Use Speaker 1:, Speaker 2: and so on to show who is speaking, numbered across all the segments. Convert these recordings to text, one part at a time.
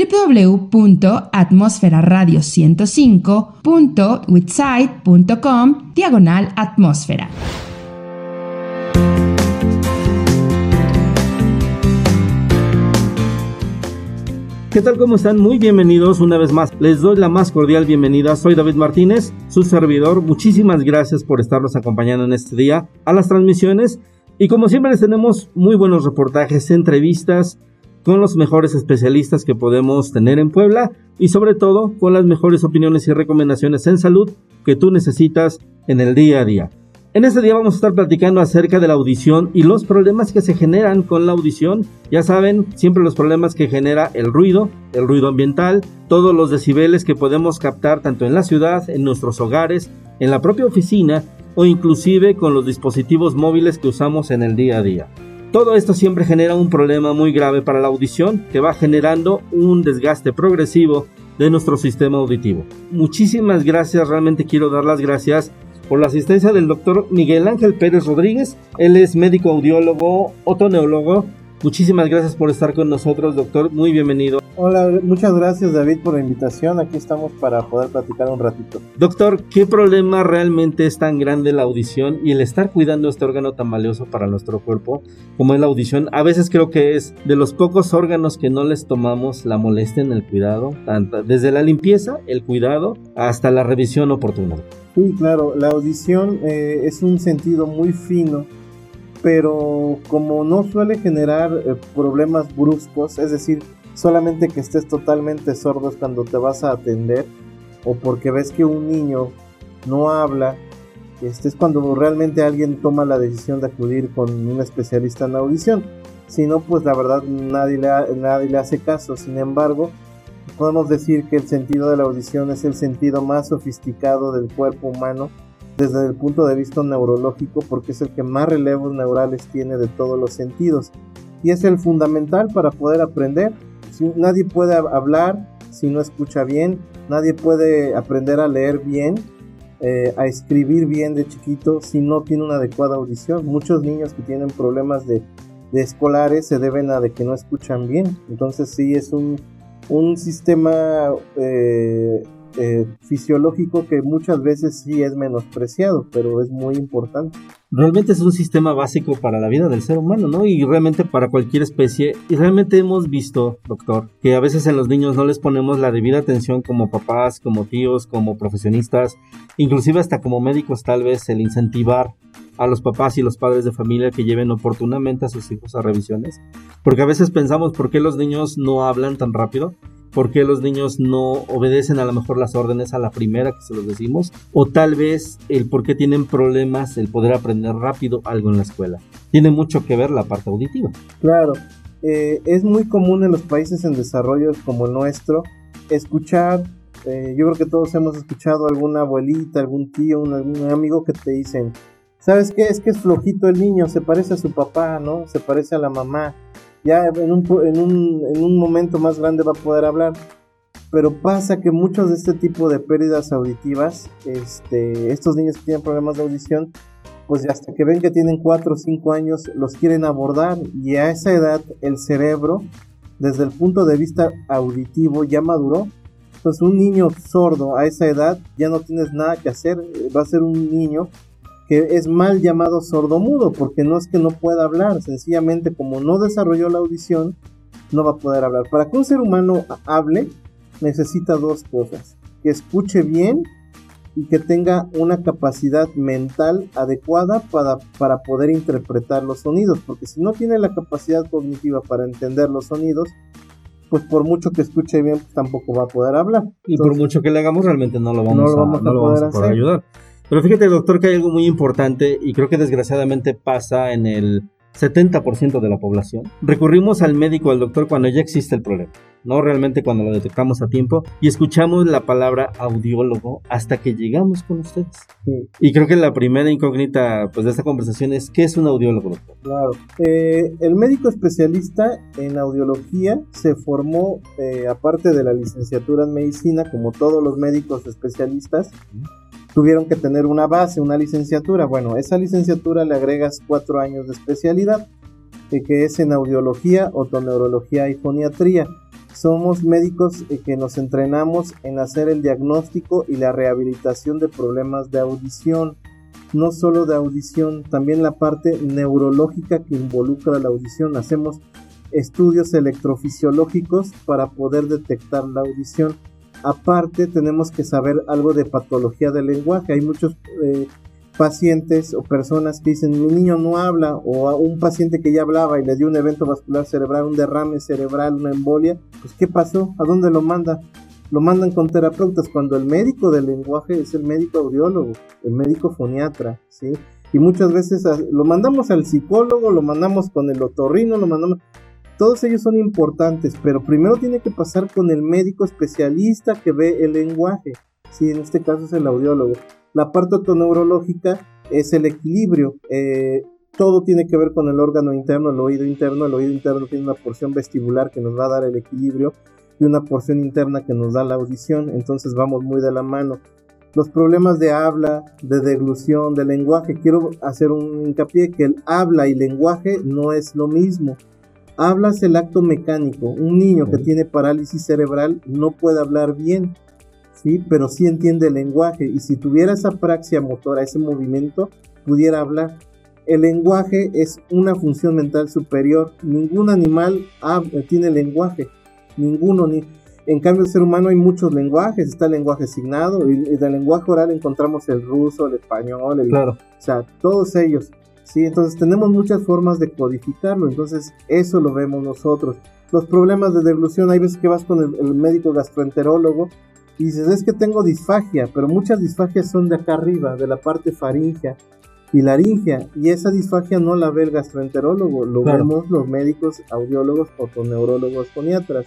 Speaker 1: www.atmosferaradio105.witsite.com diagonal atmósfera.
Speaker 2: ¿Qué tal? ¿Cómo están? Muy bienvenidos una vez más. Les doy la más cordial bienvenida. Soy David Martínez, su servidor. Muchísimas gracias por estarnos acompañando en este día a las transmisiones. Y como siempre les tenemos muy buenos reportajes, entrevistas con los mejores especialistas que podemos tener en Puebla y sobre todo con las mejores opiniones y recomendaciones en salud que tú necesitas en el día a día. En este día vamos a estar platicando acerca de la audición y los problemas que se generan con la audición. Ya saben, siempre los problemas que genera el ruido, el ruido ambiental, todos los decibeles que podemos captar tanto en la ciudad, en nuestros hogares, en la propia oficina o inclusive con los dispositivos móviles que usamos en el día a día. Todo esto siempre genera un problema muy grave para la audición que va generando un desgaste progresivo de nuestro sistema auditivo. Muchísimas gracias, realmente quiero dar las gracias por la asistencia del doctor Miguel Ángel Pérez Rodríguez. Él es médico audiólogo, otoneólogo. Muchísimas gracias por estar con nosotros, doctor. Muy bienvenido.
Speaker 3: Hola, muchas gracias David por la invitación. Aquí estamos para poder platicar un ratito.
Speaker 2: Doctor, ¿qué problema realmente es tan grande la audición y el estar cuidando este órgano tan valioso para nuestro cuerpo como es la audición? A veces creo que es de los pocos órganos que no les tomamos la molestia en el cuidado, tanto desde la limpieza, el cuidado, hasta la revisión oportuna.
Speaker 3: Sí, claro, la audición eh, es un sentido muy fino, pero como no suele generar eh, problemas bruscos, es decir, solamente que estés totalmente sordo es cuando te vas a atender, o porque ves que un niño no habla, este es cuando realmente alguien toma la decisión de acudir con un especialista en audición. Si no, pues la verdad nadie le, nadie le hace caso. Sin embargo, podemos decir que el sentido de la audición es el sentido más sofisticado del cuerpo humano desde el punto de vista neurológico porque es el que más relevos neurales tiene de todos los sentidos y es el fundamental para poder aprender. Si, nadie puede hablar si no escucha bien, nadie puede aprender a leer bien, eh, a escribir bien de chiquito si no tiene una adecuada audición. Muchos niños que tienen problemas de, de escolares se deben a de que no escuchan bien. Entonces sí es un un sistema eh, eh, fisiológico que muchas veces sí es menospreciado, pero es muy importante.
Speaker 2: Realmente es un sistema básico para la vida del ser humano, ¿no? Y realmente para cualquier especie. Y realmente hemos visto, doctor, que a veces en los niños no les ponemos la debida atención como papás, como tíos, como profesionistas, inclusive hasta como médicos tal vez el incentivar a los papás y los padres de familia que lleven oportunamente a sus hijos a revisiones. Porque a veces pensamos por qué los niños no hablan tan rápido, por qué los niños no obedecen a lo mejor las órdenes a la primera que se los decimos, o tal vez el por qué tienen problemas el poder aprender rápido algo en la escuela. Tiene mucho que ver la parte auditiva.
Speaker 3: Claro, eh, es muy común en los países en desarrollo como el nuestro escuchar eh, yo creo que todos hemos escuchado a alguna abuelita, algún tío, un, algún amigo que te dicen, ¿Sabes qué? Es que es flojito el niño, se parece a su papá, ¿no? Se parece a la mamá. Ya en un, en un, en un momento más grande va a poder hablar. Pero pasa que muchos de este tipo de pérdidas auditivas, este, estos niños que tienen problemas de audición, pues hasta que ven que tienen 4 o 5 años, los quieren abordar. Y a esa edad el cerebro, desde el punto de vista auditivo, ya maduró. Entonces un niño sordo a esa edad ya no tienes nada que hacer, va a ser un niño que es mal llamado sordomudo, porque no es que no pueda hablar, sencillamente como no desarrolló la audición, no va a poder hablar. Para que un ser humano hable, necesita dos cosas, que escuche bien y que tenga una capacidad mental adecuada para, para poder interpretar los sonidos, porque si no tiene la capacidad cognitiva para entender los sonidos, pues por mucho que escuche bien, pues tampoco va a poder hablar.
Speaker 2: Y por mucho que le hagamos, realmente no lo vamos, a, poder ayudar. Pero fíjate, doctor, que hay algo muy importante y creo que desgraciadamente pasa en el 70% de la población. Recurrimos al médico, al doctor, cuando ya existe el problema, no realmente cuando lo detectamos a tiempo y escuchamos la palabra audiólogo hasta que llegamos con ustedes. Y creo que la primera incógnita pues, de esta conversación es, ¿qué es un audiólogo, doctor?
Speaker 3: Claro. Eh, el médico especialista en audiología se formó, eh, aparte de la licenciatura en medicina, como todos los médicos especialistas, tuvieron que tener una base, una licenciatura. Bueno, esa licenciatura le agregas cuatro años de especialidad, que es en audiología, otoneurología y foniatría. somos médicos eh, que nos entrenamos en hacer el diagnóstico y la rehabilitación de problemas de audición. No solo de audición, también la parte neurológica que involucra la audición. Hacemos estudios electrofisiológicos para poder detectar la audición. Aparte, tenemos que saber algo de patología del lenguaje. Hay muchos eh, pacientes o personas que dicen mi niño no habla o a un paciente que ya hablaba y le dio un evento vascular cerebral, un derrame cerebral, una embolia, pues ¿qué pasó? ¿A dónde lo manda? Lo mandan con terapeutas cuando el médico del lenguaje es el médico audiólogo, el médico foniatra, ¿sí? Y muchas veces lo mandamos al psicólogo, lo mandamos con el otorrino, lo mandamos... Todos ellos son importantes, pero primero tiene que pasar con el médico especialista que ve el lenguaje, ¿sí? En este caso es el audiólogo. La parte autoneurológica es el equilibrio. Eh, todo tiene que ver con el órgano interno, el oído interno. El oído interno tiene una porción vestibular que nos va a dar el equilibrio y una porción interna que nos da la audición. Entonces vamos muy de la mano. Los problemas de habla, de deglución, de lenguaje. Quiero hacer un hincapié que el habla y lenguaje no es lo mismo. Habla es el acto mecánico. Un niño que tiene parálisis cerebral no puede hablar bien ¿sí? Pero sí entiende el lenguaje y si tuviera esa praxia motora, ese movimiento, pudiera hablar. El lenguaje es una función mental superior. Ningún animal tiene lenguaje. Ninguno. Ni... En cambio, el ser humano hay muchos lenguajes. Está el lenguaje asignado y del lenguaje oral encontramos el ruso, el español, el...
Speaker 2: Claro.
Speaker 3: O sea, todos ellos. Sí, entonces tenemos muchas formas de codificarlo. Entonces, eso lo vemos nosotros. Los problemas de deglución, hay veces que vas con el médico gastroenterólogo y dices, es que tengo disfagia, pero muchas disfagias son de acá arriba, de la parte faringea y laringea, y esa disfagia no la ve el gastroenterólogo, lo vemos los médicos, audiólogos, otoneurólogos, foniatras.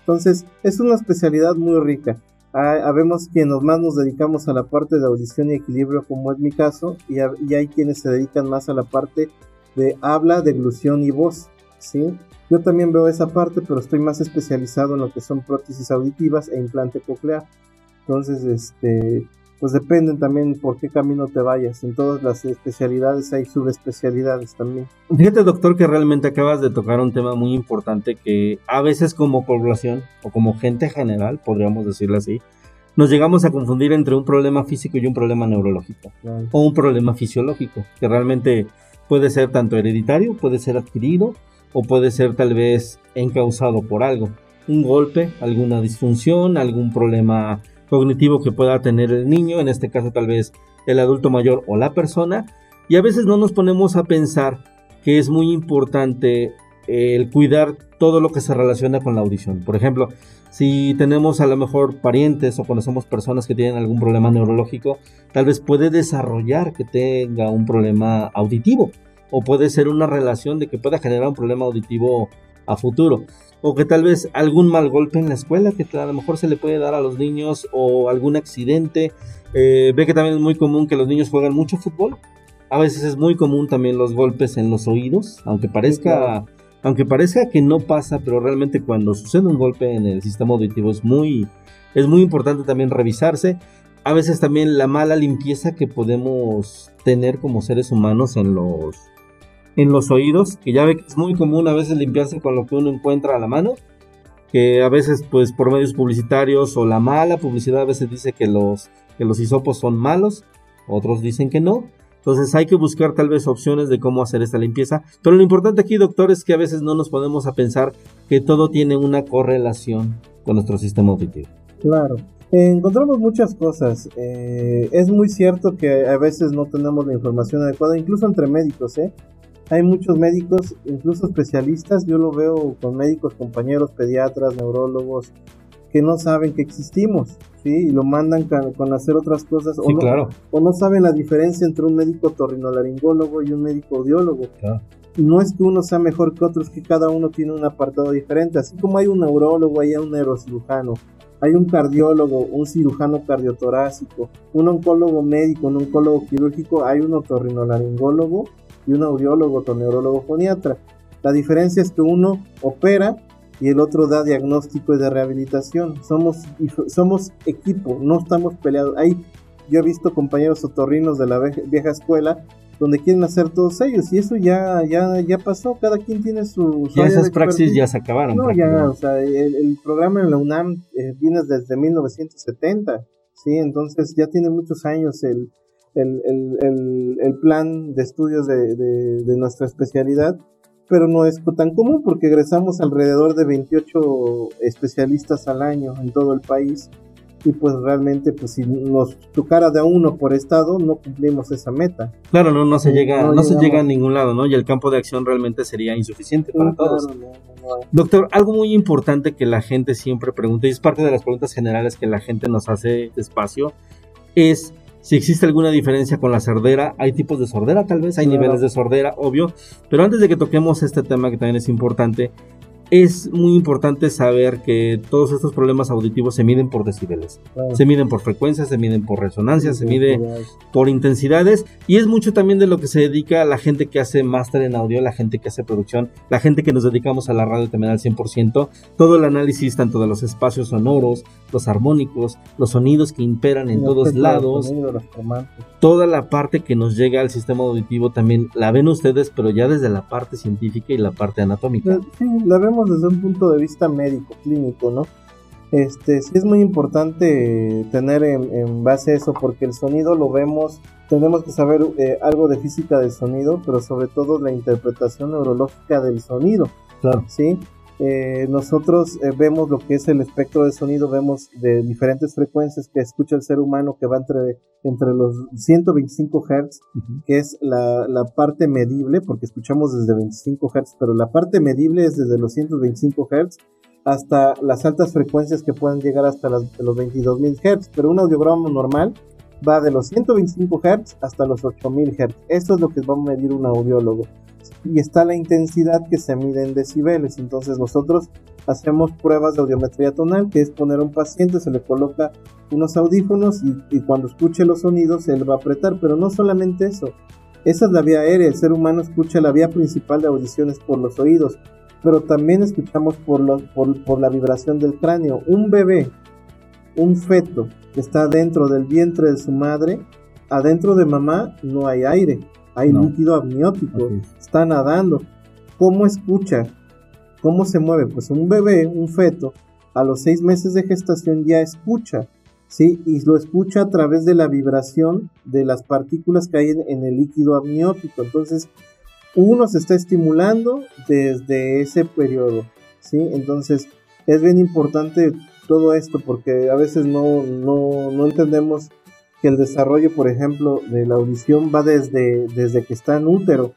Speaker 3: Entonces, es una especialidad muy rica. Habemos quienes más nos dedicamos a la parte de audición y equilibrio, como es mi caso, y, y hay quienes se dedican más a la parte de habla, deglución y voz, ¿sí? Yo también veo esa parte, pero estoy más especializado en lo que son prótesis auditivas e implante coclear. Entonces, este, pues dependen también por qué camino te vayas. En todas las especialidades hay subespecialidades también.
Speaker 2: Fíjate, doctor, que realmente acabas de tocar un tema muy importante que a veces como población o como gente general, podríamos decirlo así, nos llegamos a confundir entre un problema físico y un problema neurológico o un problema fisiológico, que realmente puede ser tanto hereditario, puede ser adquirido o puede ser tal vez encausado por algo, un golpe, alguna disfunción, algún problema cognitivo que pueda tener el niño, en este caso tal vez el adulto mayor o la persona, y a veces no nos ponemos a pensar que es muy importante el cuidar todo lo que se relaciona con la audición. Por ejemplo, si tenemos a lo mejor parientes o conocemos personas que tienen algún problema neurológico, tal vez puede desarrollar que tenga un problema auditivo o puede ser una relación de que pueda generar un problema auditivo a futuro o que tal vez algún mal golpe en la escuela que a lo mejor se le puede dar a los niños o algún accidente. Eh, ve que también es muy común que los niños juegan mucho fútbol. A veces es muy común también los golpes en los oídos, aunque parezca, aunque parezca que no pasa, pero realmente cuando sucede un golpe en el sistema auditivo es muy, es muy importante también revisarse. A veces también la mala limpieza que podemos tener como seres humanos en los, en los oídos, que ya ve que es muy común a veces limpiarse con lo que uno encuentra a la mano, que a veces pues por medios publicitarios o la mala publicidad a veces dice que los, que los hisopos son malos, otros dicen que no. Entonces hay que buscar tal vez opciones de cómo hacer esta limpieza. Pero lo importante aquí, doctor, es que a veces no nos podemos a pensar que todo tiene una correlación con nuestro sistema auditivo.
Speaker 3: Claro. encontramos muchas cosas. Eh, es muy cierto que a veces no tenemos la información adecuada, incluso entre médicos, ¿eh? Hay muchos médicos, incluso especialistas, yo lo veo con médicos, compañeros, pediatras, neurólogos, que no saben que existimos, ¿sí? Y lo mandan con, hacer otras cosas.
Speaker 2: o, no,
Speaker 3: claro. o no saben la diferencia entre un médico torrinolaringólogo y un médico audiólogo. No es que uno sea mejor que otro, es que cada uno tiene un apartado diferente. Así como hay un neurólogo, hay un neurocirujano, hay un cardiólogo, un cirujano cardiotorácico, un oncólogo médico, un oncólogo quirúrgico, hay un otorrinolaringólogo y un audiólogo o neurólogo foniatra. La diferencia es que uno opera y el otro da diagnóstico y de rehabilitación. Somos, somos equipo, no estamos peleados. Hay, yo he visto compañeros otorrinos de la vieja escuela donde quieren hacer todos ellos y eso ya ya ya pasó cada quien tiene su,
Speaker 2: y esas praxis ya se acabaron
Speaker 3: no ya o sea el, programa en la UNAM eh, viene desde 1970 sí entonces ya tiene muchos años el el, el, el plan de estudios de, de, nuestra especialidad pero no es tan común porque egresamos alrededor de 28 especialistas al año en todo el país y pues realmente pues si nos tocara de a uno por estado no cumplimos esa meta.
Speaker 2: Claro, no, no se llega, no, se llega a ningún lado, ¿no? Y el campo de acción realmente sería insuficiente para todos. Doctor, algo muy importante que la gente siempre pregunta, y es parte de las preguntas generales que la gente nos hace despacio, es si existe alguna diferencia con la sordera. Hay tipos de sordera tal vez, hay niveles de sordera, obvio. Pero antes de que toquemos este tema que también es importante, es muy importante saber que todos estos problemas auditivos se miden por decibeles. Se miden por frecuencias, se miden por resonancias, se mide por intensidades. Y es mucho también de lo que se dedica la gente que hace máster en audio, la gente que hace producción, la gente que nos dedicamos a la radio también al 100%, todo el análisis tanto de los espacios sonoros, los armónicos, los sonidos que imperan en todos lados, toda la parte que nos llega al sistema auditivo también la ven ustedes, pero ya desde la parte científica y la parte anatómica.
Speaker 3: Sí, la vemos desde un punto de vista médico, clínico, ¿no? Este, sí es muy importante tener en, base eso porque el sonido lo vemos, tenemos que saber eh, algo de física del sonido, pero sobre todo la interpretación neurológica del sonido,
Speaker 2: claro.
Speaker 3: ¿sí? Eh, nosotros eh, vemos lo que es el espectro de sonido, vemos de diferentes frecuencias que escucha el ser humano que va entre, entre los 125 Hz, que es la, la, parte medible, porque escuchamos desde 25 Hz, pero la parte medible es desde los 125 Hz hasta las altas frecuencias que pueden llegar hasta las, los 22.000 Hz, pero un audiograma normal va de los 125 Hz hasta los 8000 Hz. Esto es lo que va a medir un audiólogo y está la intensidad que se mide en decibeles. Entonces nosotros hacemos pruebas de audiometría tonal, que es poner a un paciente, se le coloca unos audífonos y, cuando escuche los sonidos él va a apretar, pero no solamente eso. Esa es la vía aérea, el ser humano escucha la vía principal de audiciones por los oídos, pero también escuchamos por, por, la vibración del cráneo. Un bebé, un feto que está dentro del vientre de su madre, adentro de mamá no hay aire, hay líquido amniótico, está nadando. ¿Cómo escucha? ¿Cómo se mueve? Pues un bebé, un feto, a los seis meses de gestación ya escucha, ¿sí? Y lo escucha a través de la vibración de las partículas que hay en, el líquido amniótico. Entonces, uno se está estimulando desde ese periodo, ¿sí? Entonces, es bien importante todo esto porque a veces no, no, no entendemos que el desarrollo, por ejemplo, de la audición va desde, desde que está en útero.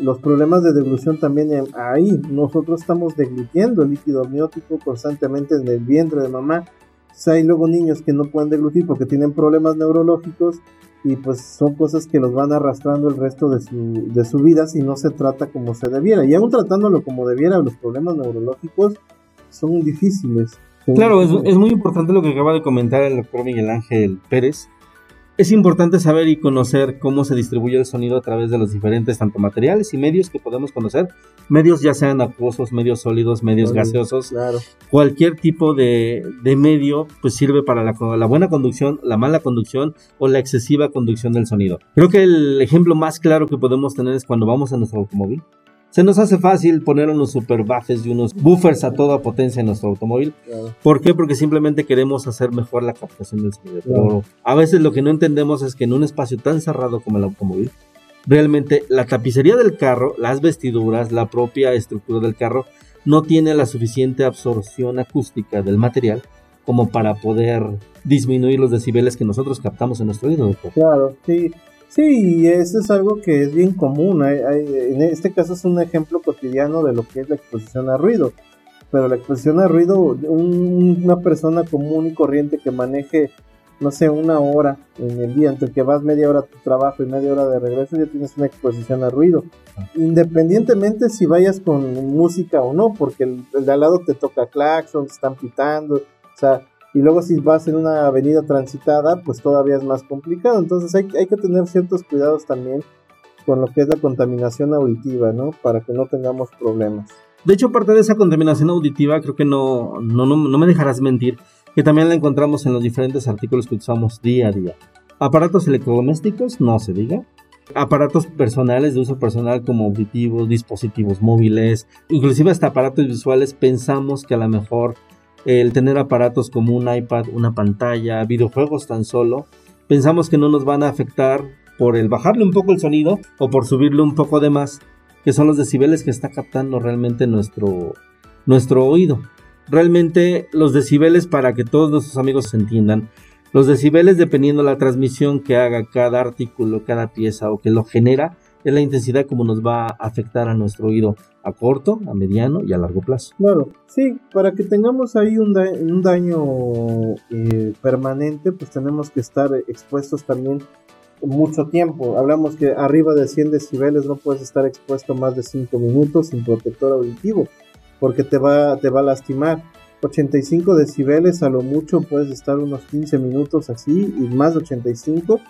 Speaker 3: Los problemas de deglución también ahí. Nosotros estamos deglutiendo el líquido amniótico constantemente en el vientre de mamá. hay luego niños que no pueden deglutir porque tienen problemas neurológicos y pues son cosas que los van arrastrando el resto de su, de su vida si no se trata como se debiera. Y aún tratándolo como debiera, los problemas neurológicos son difíciles.
Speaker 2: claro, Es, es, muy importante lo que acaba de comentar el doctor Miguel Ángel Pérez, es importante saber y conocer cómo se distribuye el sonido a través de los diferentes tanto materiales y medios que podemos conocer, medios ya sean acuosos, medios sólidos, medios gaseosos, cualquier tipo de, medio pues sirve para la, la, buena conducción, la mala conducción o la excesiva conducción del sonido. Creo que el ejemplo más claro que podemos tener es cuando vamos a nuestro automóvil se nos hace fácil poner unos super buffers y unos buffers a toda potencia en nuestro automóvil. ¿Por qué? Porque simplemente queremos hacer mejor la captación del sonido. Pero a veces lo que no entendemos es que en un espacio tan cerrado como el automóvil, realmente la tapicería del carro, las vestiduras, la propia estructura del carro, no tiene la suficiente absorción acústica del material como para poder disminuir los decibeles que nosotros captamos en nuestro oído.
Speaker 3: Claro, sí. Sí, eso es algo que es bien común. en este caso es un ejemplo cotidiano de lo que es la exposición a ruido. Pero la exposición a ruido, una persona común y corriente que maneje, no sé, una hora en el día, entre que vas media hora a tu trabajo y media hora de regreso, ya tienes una exposición a ruido. Independientemente si vayas con música o no, porque el, el de al lado te toca claxon, te están pitando, o sea, y luego si vas en una avenida transitada, pues todavía es más complicado. Entonces hay, hay que tener ciertos cuidados también con lo que es la contaminación auditiva, ¿no? Para que no tengamos problemas.
Speaker 2: De hecho, parte de esa contaminación auditiva, creo que no, no, no, no me dejarás mentir, que también la encontramos en los diferentes artículos que usamos día a día. Aparatos electrodomésticos, no se diga. aparatos personales de uso personal como auditivos, dispositivos móviles, inclusive hasta aparatos visuales, pensamos que a lo mejor el tener aparatos como un iPad, una pantalla, videojuegos tan solo, pensamos que no nos van a afectar por el bajarle un poco el sonido o por subirle un poco de más, que son los decibeles que está captando realmente nuestro, nuestro oído. Realmente los decibeles, para que todos nuestros amigos se entiendan, los decibeles dependiendo la transmisión que haga cada artículo, cada pieza o que lo genera, es la intensidad como nos va a afectar a nuestro oído a corto, a mediano y a largo plazo.
Speaker 3: Claro, sí, para que tengamos ahí un, daño eh, permanente, pues tenemos que estar expuestos también mucho tiempo. Hablamos que arriba de 100 decibeles no puedes estar expuesto más de 5 minutos sin protector auditivo, porque te va, te va a lastimar. 85 decibeles a lo mucho puedes estar unos 15 minutos así y más de 85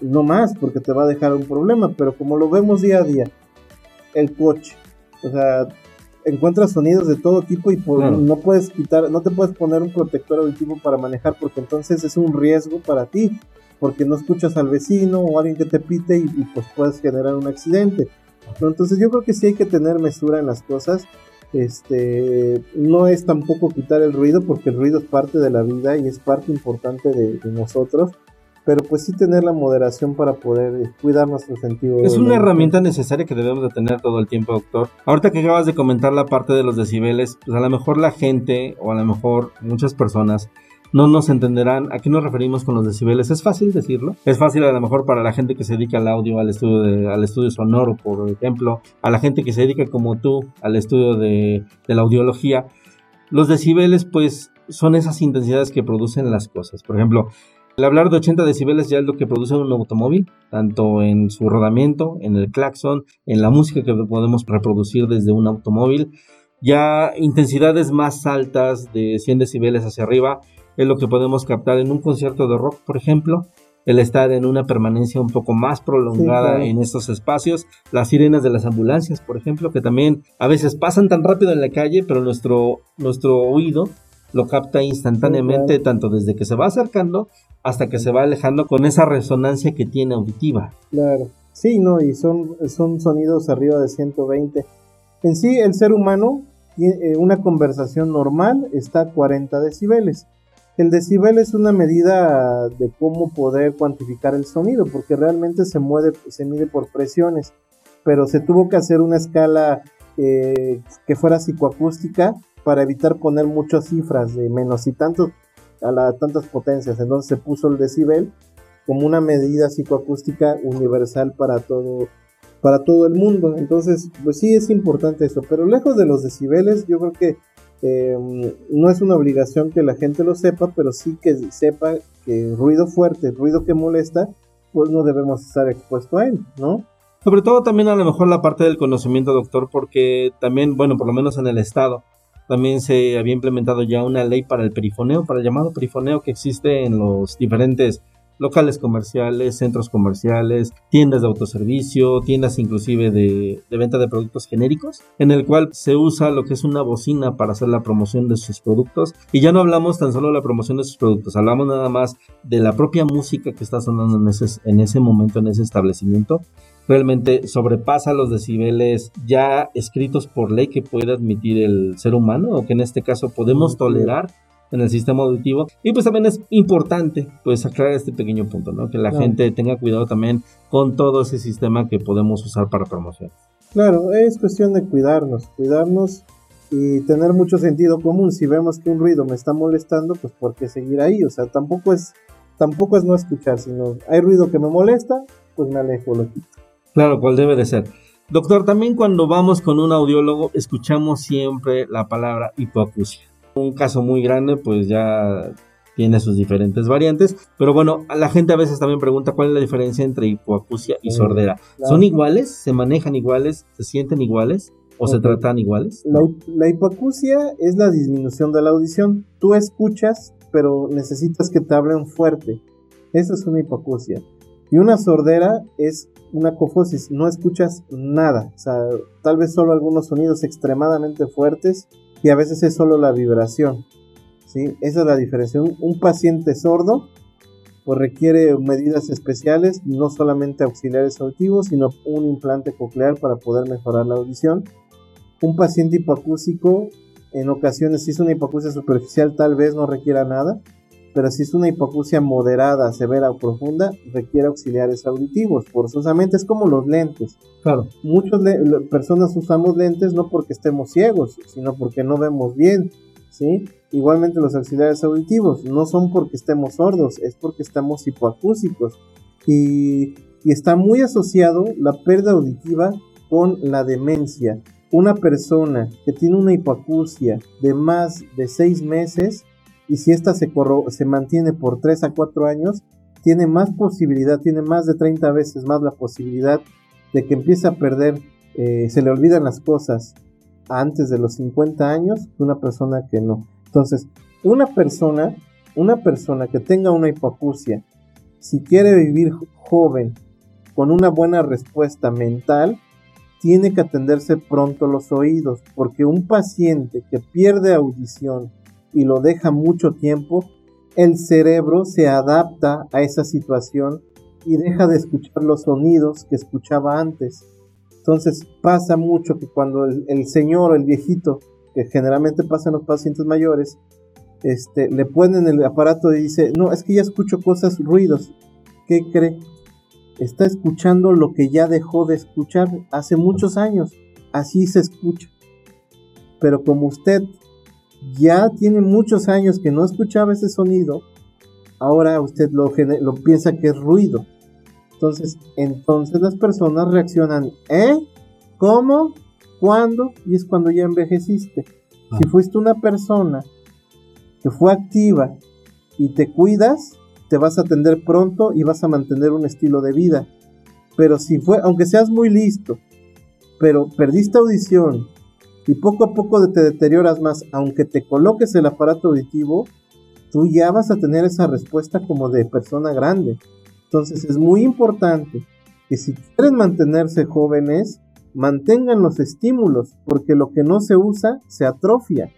Speaker 3: no más porque te va a dejar un problema pero como lo vemos día a día el coche o sea encuentras sonidos de todo tipo y no puedes quitar no te puedes poner un protector auditivo para manejar porque entonces es un riesgo para ti porque no escuchas al vecino o alguien que te pite y, pues puedes generar un accidente. Entonces yo creo que sí hay que tener mesura en las cosas. Este, no es tampoco quitar el ruido porque el ruido es parte de la vida y es parte importante de, nosotros. Pero pues sí tener la moderación para poder cuidar nuestro sentido.
Speaker 2: Es una herramienta necesaria que debemos de tener todo el tiempo, doctor. Ahorita que acabas de comentar la parte de los decibeles, pues a lo mejor la gente o a lo mejor muchas personas no nos entenderán a qué nos referimos con los decibeles. Es fácil decirlo. Es fácil a lo mejor para la gente que se dedica al audio, al estudio, al estudio sonoro, por ejemplo, a la gente que se dedica como tú al estudio de, la audiología. Los decibeles pues son esas intensidades que producen las cosas. Por ejemplo, el hablar de 80 decibeles ya es lo que produce un automóvil, tanto en su rodamiento, en el claxon, en la música que podemos reproducir desde un automóvil. Ya intensidades más altas de 100 decibeles hacia arriba es lo que podemos captar en un concierto de rock, por ejemplo, el estar en una permanencia un poco más prolongada en estos espacios, las sirenas de las ambulancias, por ejemplo, que también a veces pasan tan rápido en la calle, pero nuestro, nuestro oído lo capta instantáneamente, tanto desde que se va acercando hasta que se va alejando con esa resonancia que tiene auditiva.
Speaker 3: Claro, sí, no, y son, son sonidos arriba de 120. En sí, el ser humano, eh, una conversación normal está a 40 decibeles el decibel es una medida de cómo poder cuantificar el sonido, porque realmente se, mueve, se mide por presiones, pero se tuvo que hacer una escala eh, que fuera psicoacústica para evitar poner muchas cifras de menos y tanto a la, tantas potencias. Entonces se puso el decibel como una medida psicoacústica universal para todo, para todo el mundo. Entonces, pues sí es importante eso, pero lejos de los decibeles, yo creo que Em, no es una obligación que la gente lo sepa, pero sí que sepa que ruido fuerte, ruido que molesta, pues no debemos estar expuesto a él, ¿no?
Speaker 2: Sobre todo también a lo mejor la parte del conocimiento, doctor, porque también, bueno, por lo menos en el estado, también se había implementado ya una ley para el perifoneo, para el llamado perifoneo que existe en los diferentes locales comerciales, centros comerciales, tiendas de autoservicio, tiendas inclusive de, venta de productos genéricos, en el cual se usa lo que es una bocina para hacer la promoción de sus productos. Y ya no hablamos tan solo de la promoción de sus productos, hablamos nada más de la propia música que está sonando en ese, en ese momento, en ese establecimiento. Realmente sobrepasa los decibeles ya escritos por ley que puede admitir el ser humano o que en este caso podemos tolerar en el sistema auditivo. Y pues también es importante pues aclarar este pequeño punto, ¿no? Que la gente tenga cuidado también con todo ese sistema que podemos usar para promoción.
Speaker 3: Claro, es cuestión de cuidarnos, cuidarnos y tener mucho sentido común. Si vemos que un ruido me está molestando, pues por qué seguir ahí. O sea, tampoco es, tampoco es no escuchar, sino hay ruido que me molesta, pues me alejo, lo quito.
Speaker 2: Claro, cual debe de ser. Doctor, también cuando vamos con un audiólogo escuchamos siempre la palabra hipoacusia. Un caso muy grande, pues ya tiene sus diferentes variantes. Pero bueno, la gente a veces también pregunta cuál es la diferencia entre hipoacusia y sordera. ¿Son iguales? ¿Se manejan iguales? ¿Se sienten iguales? ¿O se tratan iguales?
Speaker 3: La, hipoacusia es la disminución de la audición. Tú escuchas, pero necesitas que te hablen fuerte. Eso es una hipoacusia. Y una sordera es una cofosis. No escuchas nada. O sea, tal vez solo algunos sonidos extremadamente fuertes y a veces es solo la vibración. ¿sí? Esa es la diferencia. Un, paciente sordo pues requiere medidas especiales, no solamente auxiliares auditivos, sino un implante coclear para poder mejorar la audición. Un paciente hipoacúsico, en ocasiones, si es una hipoacusia superficial, tal vez no requiera nada, pero si es una hipoacusia moderada, severa o profunda, requiere auxiliares auditivos. Forzosamente es como los lentes.
Speaker 2: Claro.
Speaker 3: Muchas personas usamos lentes no porque estemos ciegos, sino porque no vemos bien, ¿sí? Igualmente los auxiliares auditivos no son porque estemos sordos, es porque estamos hipoacúsicos. Y, y está muy asociado la pérdida auditiva con la demencia. Una persona que tiene una hipoacusia de más de 6 meses y si esta se, mantiene por 3 a 4 años, tiene más posibilidad, tiene más de 30 veces más la posibilidad de que empiece a perder, eh, se le olvidan las cosas antes de los 50 años que una persona que no. Entonces, una persona, una persona que tenga una hipoacusia, si quiere vivir joven con una buena respuesta mental, tiene que atenderse pronto los oídos, porque un paciente que pierde audición y lo deja mucho tiempo, el cerebro se adapta a esa situación y deja de escuchar los sonidos que escuchaba antes. Entonces pasa mucho que cuando el, señor o el viejito, que generalmente pasa en los pacientes mayores, este, le ponen el aparato y dice, no, es que ya escucho cosas, ruidos. ¿Qué cree? Está escuchando lo que ya dejó de escuchar hace muchos años. Así se escucha. Pero como usted ya tiene muchos años que no escuchaba ese sonido, ahora usted lo, lo piensa que es ruido. Entonces, entonces las personas reaccionan, ¿eh? ¿Cómo? ¿Cuándo? Y es cuando ya envejeciste. Si ah. fuiste una persona que fue activa y te cuidas, te vas a atender pronto y vas a mantener un estilo de vida. Pero si fue, aunque seas muy listo, pero perdiste audición y poco a poco te deterioras más, aunque te coloques el aparato auditivo, tú ya vas a tener esa respuesta como de persona grande. Entonces es muy importante que si quieren mantenerse jóvenes, mantengan los estímulos, porque lo que no se usa se atrofia.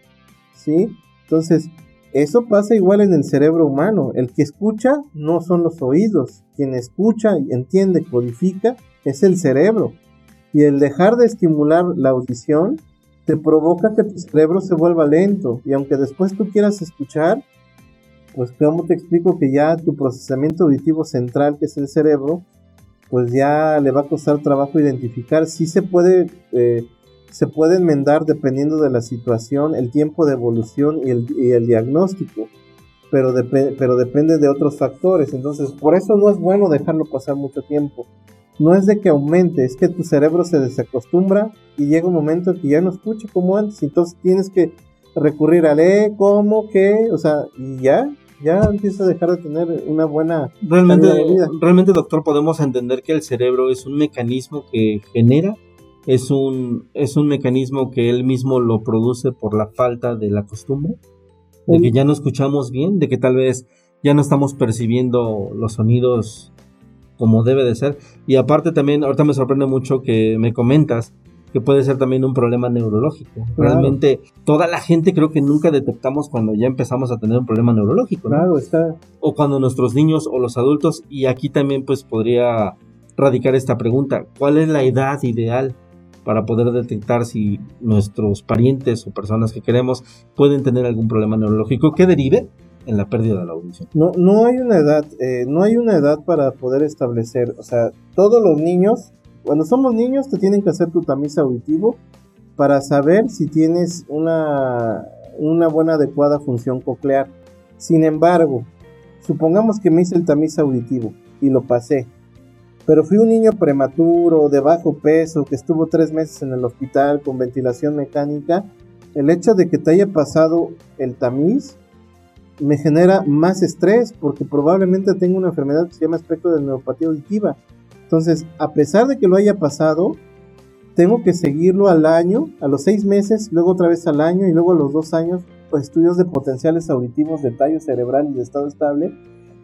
Speaker 3: ¿Sí? Entonces, eso pasa igual en el cerebro humano. El que escucha no son los oídos. Quien escucha, entiende, codifica, es el cerebro. Y el dejar de estimular la audición te provoca que tu cerebro se vuelva lento y aunque después tú quieras escuchar, pues cómo te explico que ya tu procesamiento auditivo central, que es el cerebro, pues ya le va a costar trabajo identificar. si se puede, eh, se puede enmendar dependiendo de la situación, el tiempo de evolución y el, diagnóstico, pero, pero depende de otros factores. Entonces, por eso no es bueno dejarlo pasar mucho tiempo no es de que aumente, es que tu cerebro se desacostumbra y llega un momento que ya no escucha como antes, entonces tienes que recurrir a leer, cómo, qué, o sea, y ya, ya empieza a dejar de tener una buena
Speaker 2: realmente, Realmente, doctor, podemos entender que el cerebro es un mecanismo que genera, es un, es un mecanismo que él mismo lo produce por la falta de la costumbre, de que ya no escuchamos bien, de que tal vez ya no estamos percibiendo los sonidos como debe de ser. Y aparte también, ahorita me sorprende mucho que me comentas que puede ser también un problema neurológico. Realmente toda la gente creo que nunca detectamos cuando ya empezamos a tener un problema neurológico.
Speaker 3: Claro, está.
Speaker 2: O cuando nuestros niños o los adultos, y aquí también pues podría radicar esta pregunta, ¿cuál es la edad ideal para poder detectar si nuestros parientes o personas que queremos pueden tener algún problema neurológico que derive en la pérdida de la audición.
Speaker 3: No, no hay una edad, eh, no hay una edad para poder establecer, o sea, todos los niños, cuando somos niños te tienen que hacer tu tamiz auditivo para saber si tienes una, una buena adecuada función coclear. Sin embargo, supongamos que me hice el tamiz auditivo y lo pasé, pero fui un niño prematuro, de bajo peso, que estuvo tres meses en el hospital con ventilación mecánica, el hecho de que te haya pasado el tamiz me genera más estrés porque probablemente tengo una enfermedad que se llama espectro de neuropatía auditiva. Entonces, a pesar de que lo haya pasado, tengo que seguirlo al año, a los seis meses, luego otra vez al año y luego a los dos años, pues, estudios de potenciales auditivos de tallo cerebral y de estado estable,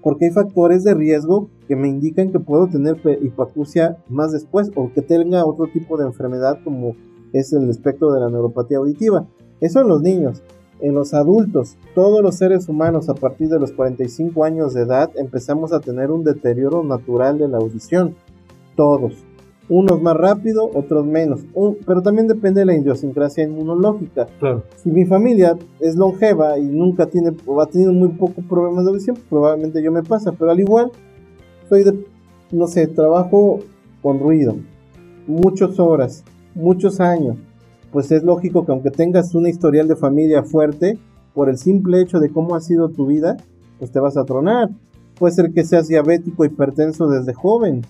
Speaker 3: porque hay factores de riesgo que me indican que puedo tener hipoacusia más después o que tenga otro tipo de enfermedad como es el espectro de la neuropatía auditiva. Eso en los niños. En los adultos, todos los seres humanos a partir de los 45 años de edad empezamos a tener un deterioro natural de la audición. Todos. Unos más rápido, otros menos. pero también depende de la idiosincrasia inmunológica.
Speaker 2: Claro.
Speaker 3: Si mi familia es longeva y nunca tiene o ha tenido muy pocos problemas de audición, probablemente yo me pasa. Pero al igual, soy de, no sé, trabajo con ruido, muchas horas, muchos años pues es lógico que aunque tengas una historial de familia fuerte, por el simple hecho de cómo ha sido tu vida, pues te vas a tronar. Puede ser que seas diabético, hipertenso desde joven.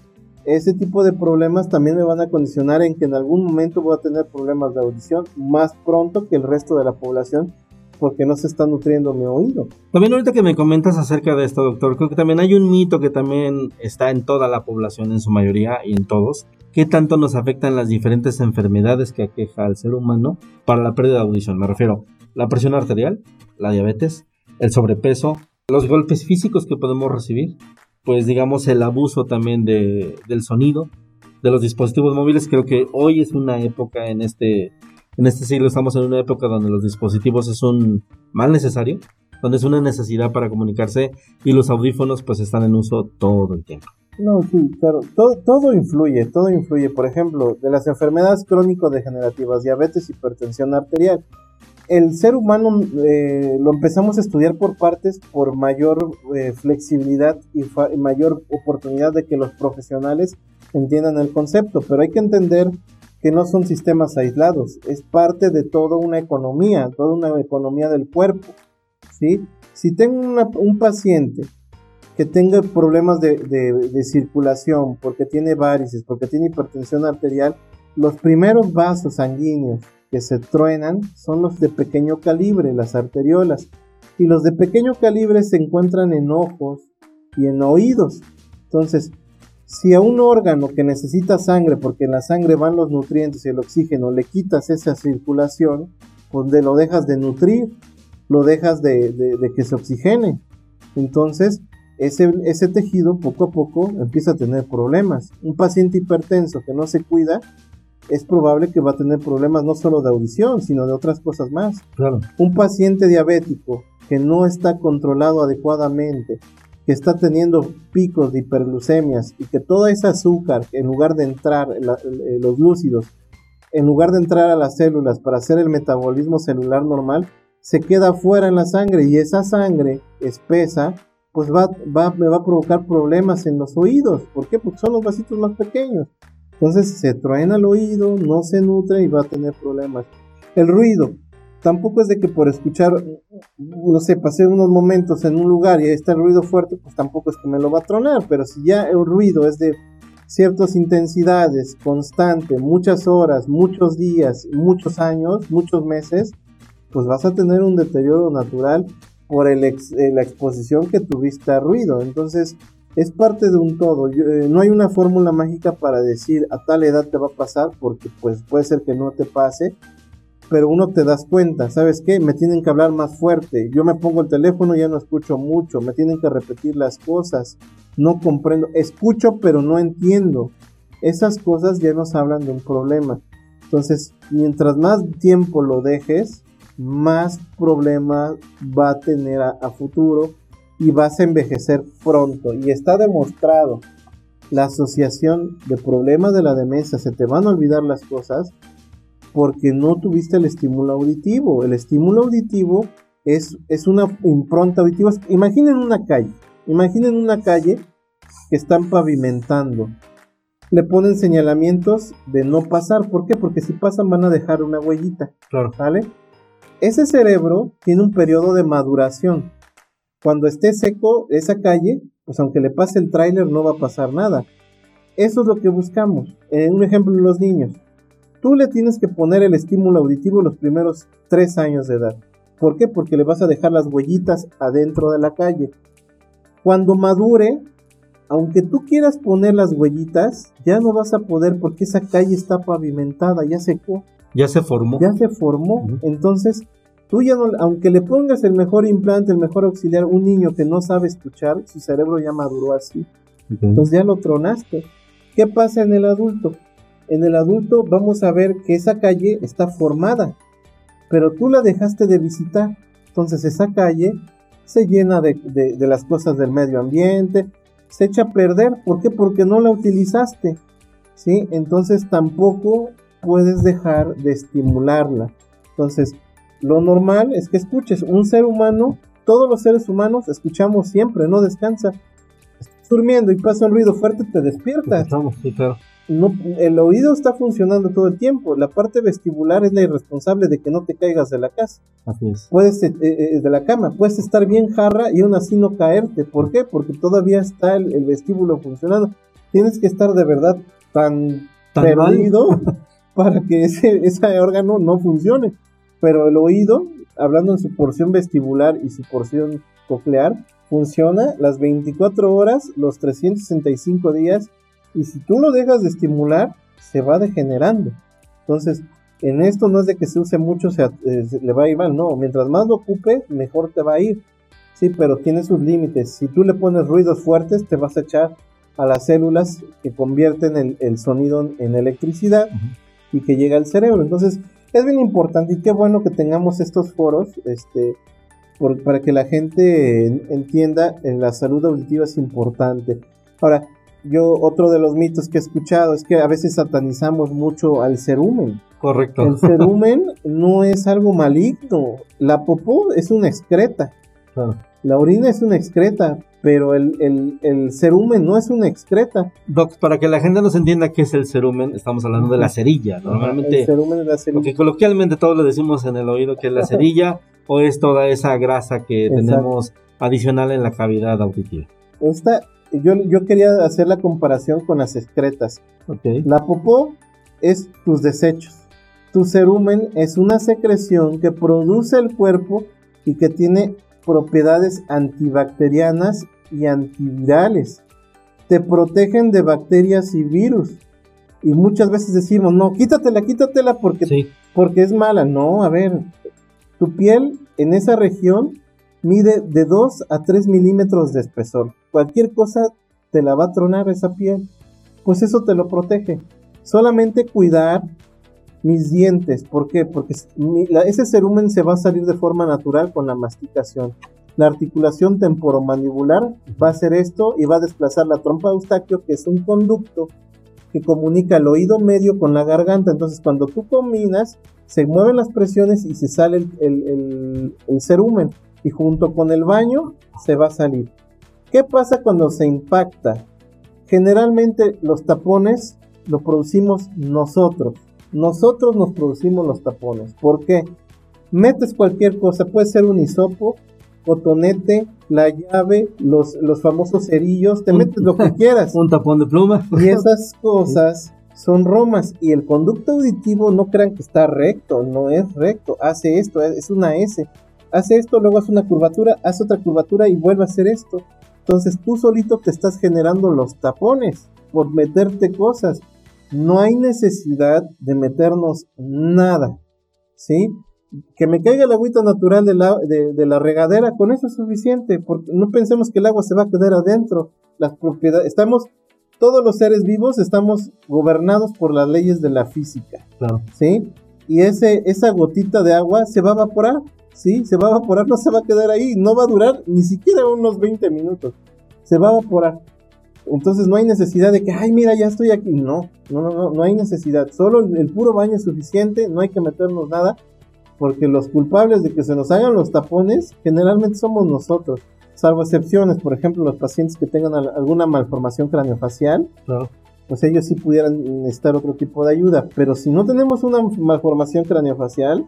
Speaker 3: Ese tipo de problemas también me van a condicionar en que en algún momento voy a tener problemas de audición más pronto que el resto de la población porque no se está nutriendo mi oído.
Speaker 2: También ahorita que me comentas acerca de esto, doctor, creo que también hay un mito que también está en toda la población, en su mayoría y en todos, qué tanto nos afectan las diferentes enfermedades que aqueja al ser humano para la pérdida de audición. Me refiero a la presión arterial, la diabetes, el sobrepeso, los golpes físicos que podemos recibir, pues digamos el abuso también de, del sonido, de los dispositivos móviles. Creo que hoy es una época en este, en este siglo, estamos en una época donde los dispositivos es un mal necesario, donde es una necesidad para comunicarse y los audífonos pues están en uso todo el tiempo.
Speaker 3: No, sí, claro, todo, todo influye, todo influye. Por ejemplo, de las enfermedades crónico-degenerativas, diabetes, hipertensión arterial. El ser humano eh, lo empezamos a estudiar por partes por mayor eh, flexibilidad y, mayor oportunidad de que los profesionales entiendan el concepto, pero hay que entender que no son sistemas aislados, es parte de toda una economía, toda una economía del cuerpo. ¿sí? Si tengo un paciente que tenga problemas de, circulación, porque tiene varices, porque tiene hipertensión arterial, los primeros vasos sanguíneos que se truenan son los de pequeño calibre, las arteriolas. Y los de pequeño calibre se encuentran en ojos y en oídos. Entonces, si a un órgano que necesita sangre, porque en la sangre van los nutrientes y el oxígeno, le quitas esa circulación, pues lo dejas de nutrir, lo dejas de, de que se oxigene. Entonces, ese, tejido poco a poco empieza a tener problemas. Un paciente hipertenso que no se cuida, es probable que va a tener problemas no solo de audición, sino de otras cosas más.
Speaker 2: Claro.
Speaker 3: Un paciente diabético que no está controlado adecuadamente, que está teniendo picos de hiperglucemias y que toda esa azúcar, en lugar de entrar, eh, los lúcidos, en lugar de entrar a las células para hacer el metabolismo celular normal, se queda fuera en la sangre y esa sangre espesa pues va, va, me va a provocar problemas en los oídos. ¿Por qué? Porque son los vasitos más pequeños. Entonces se truena el oído, no se nutre y va a tener problemas. El ruido. Tampoco es de que por escuchar, no sé, pasé unos momentos en un lugar y ahí está el ruido fuerte, pues tampoco es que me lo va a tronar. Pero si ya el ruido es de ciertas intensidades, constante, muchas horas, muchos días, muchos años, muchos meses, pues vas a tener un deterioro natural por eh, la exposición que tuviste a ruido. Entonces, es parte de un todo. Eh, no hay una fórmula mágica para decir a tal edad te va a pasar, porque pues puede ser que no te pase, pero uno te das cuenta, ¿sabes qué? Me tienen que hablar más fuerte. Yo me pongo el teléfono ya no escucho mucho, me tienen que repetir las cosas, no comprendo, escucho pero no entiendo. Esas cosas ya nos hablan de un problema. Entonces, mientras más tiempo lo dejes, más problemas va a tener a, futuro y vas a envejecer pronto. Y está demostrado la asociación de problemas de la demencia, se te van a olvidar las cosas porque no tuviste el estímulo auditivo. El estímulo auditivo es, es una impronta auditiva. Imaginen una calle, imaginen una calle que están pavimentando. Le ponen señalamientos de no pasar. ¿Por qué? Porque si pasan van a dejar una huellita.
Speaker 2: Claro.
Speaker 3: ¿Vale? Ese cerebro tiene un periodo de maduración. Cuando esté seco esa calle, pues aunque le pase el tráiler no va a pasar nada. Eso es lo que buscamos. En un ejemplo, los niños. Tú le tienes que poner el estímulo auditivo los primeros tres años de edad. ¿Por qué? Porque le vas a dejar las huellitas adentro de la calle. Cuando madure, aunque tú quieras poner las huellitas, ya no vas a poder porque esa calle está pavimentada, ya secó.
Speaker 2: Ya se formó.
Speaker 3: Ya se formó. Entonces, tú ya no, aunque le pongas el mejor implante, el mejor auxiliar, un niño que no sabe escuchar, su cerebro ya maduró así. Entonces ya lo tronaste. ¿Qué pasa en el adulto? En el adulto vamos a ver que esa calle está formada. pero tú la dejaste de visitar. Entonces esa calle se llena de, de, las cosas del medio ambiente, se echa a perder. ¿Por qué? Porque no la utilizaste. ¿sí? Entonces tampoco puedes dejar de estimularla. Entonces, lo normal es que escuches. Un ser humano, todos los seres humanos escuchamos siempre, no descansa. Estás durmiendo y pasa un ruido fuerte, te despiertas.
Speaker 2: Sí, claro
Speaker 3: no, el oído está funcionando todo el tiempo. La parte vestibular es la irresponsable de que no te caigas de la casa.
Speaker 2: Así es.
Speaker 3: Puedes, eh, eh, de la cama, puedes estar bien jarra y aún así no caerte. ¿Por qué? Porque todavía está el, vestíbulo funcionando. Tienes que estar de verdad tan, perdido para que ese, órgano no funcione. Pero el oído, hablando en su porción vestibular y su porción coclear, funciona las 24 horas, los 365 días y si tú lo dejas de estimular, se va degenerando. Entonces, en esto no es de que se use mucho, se, eh, le va a ir mal, no. Mientras más lo ocupe, mejor te va a ir. Sí, pero tiene sus límites. Si tú le pones ruidos fuertes, te vas a echar a las células que convierten el, sonido en electricidad y que llega al cerebro. Entonces, es bien importante y qué bueno que tengamos estos foros este, para que la gente entienda en la salud auditiva es importante. Ahora, yo otro de los mitos que he escuchado es que a veces satanizamos mucho al cerumen.
Speaker 2: Correcto.
Speaker 3: El cerumen no es algo maligno. La popó es una excreta. La orina es una excreta, pero el, el, el, cerumen no es una excreta.
Speaker 2: Doc, para que la gente nos entienda qué es el cerumen, estamos hablando de la cerilla. Normalmente,
Speaker 3: el cerumen es la cerilla.
Speaker 2: Porque coloquialmente todos le decimos en el oído que es la cerilla o es toda esa grasa que tenemos adicional en la cavidad auditiva.
Speaker 3: Esta, yo, quería hacer la comparación con las excretas. La popó es tus desechos. Tu cerumen es una secreción que produce el cuerpo y que tiene propiedades antibacterianas y antivirales. Te protegen de bacterias y virus. Y muchas veces decimos, no, quítatela, quítatela porque, porque es mala. No, a ver, tu piel en esa región mide de 2 a 3 milímetros de espesor. Cualquier cosa te la va a tronar esa piel. Pues eso te lo protege. Solamente cuidar mis dientes. ¿Por qué? Porque ese cerumen se va a salir de forma natural con la masticación. La articulación temporomandibular va a hacer esto y va a desplazar la trompa de eustaquio, que es un conducto que comunica el oído medio con la garganta. Entonces, cuando tú combinas, se mueven las presiones y se sale el, el cerumen y junto con el baño se va a salir. ¿Qué pasa cuando se impacta? Generalmente los tapones los producimos nosotros. Nosotros nos producimos los tapones. ¿Por qué? Metes cualquier cosa, puede ser un hisopo, cotonete, la llave, los, los famosos cerillos, te metes lo que quieras.
Speaker 2: Un tapón de pluma.
Speaker 3: Y esas cosas son romas. Y el conducto auditivo no crean que está recto, no es recto. Hace esto, es una S hace esto, luego hace una curvatura, hace otra curvatura y vuelve a hacer esto. Entonces tú solito te estás generando los tapones por meterte cosas. No hay necesidad de meternos nada. ¿Sí? Que me caiga el agüita natural de la, de, la regadera, con eso es suficiente, porque no pensemos que el agua se va a quedar adentro. Las propiedades, estamos, todos los seres vivos estamos gobernados por las leyes de la física.
Speaker 2: Claro.
Speaker 3: ¿Sí? Y ese, esa gotita de agua se va a evaporar ¿sí? Se va a evaporar, no se va a quedar ahí, no va a durar ni siquiera unos 20 minutos, se va a evaporar. Entonces no hay necesidad de que, ay, mira, ya estoy aquí. No, no, no, no, no hay necesidad. Solo el, puro baño es suficiente, no hay que meternos nada, porque los culpables de que se nos hagan los tapones generalmente somos nosotros. Salvo excepciones, por ejemplo, los pacientes que tengan alguna malformación craneofacial, pues ellos sí pudieran necesitar otro tipo de ayuda. Pero si no tenemos una malformación craneofacial,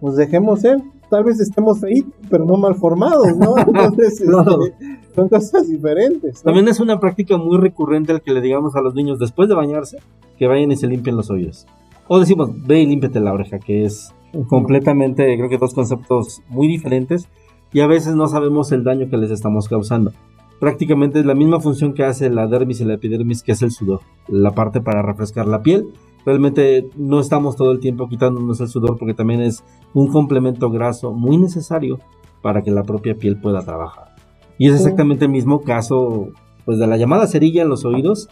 Speaker 3: pues dejemos ser tal vez estemos feitos, pero no mal formados, ¿no? Entonces, este, son cosas diferentes.
Speaker 2: También es una práctica muy recurrente el que le digamos a los niños después de bañarse que vayan y se limpien los oídos. O decimos, ve y límpiate la oreja, que es completamente, creo que dos conceptos muy diferentes y a veces no sabemos el daño que les estamos causando. Prácticamente es la misma función que hace la dermis y la epidermis, que es el sudor, la parte para refrescar la piel realmente no estamos todo el tiempo quitándonos el sudor porque también es un complemento graso muy necesario para que la propia piel pueda trabajar. Y es exactamente el mismo caso pues de la llamada cerilla en los oídos.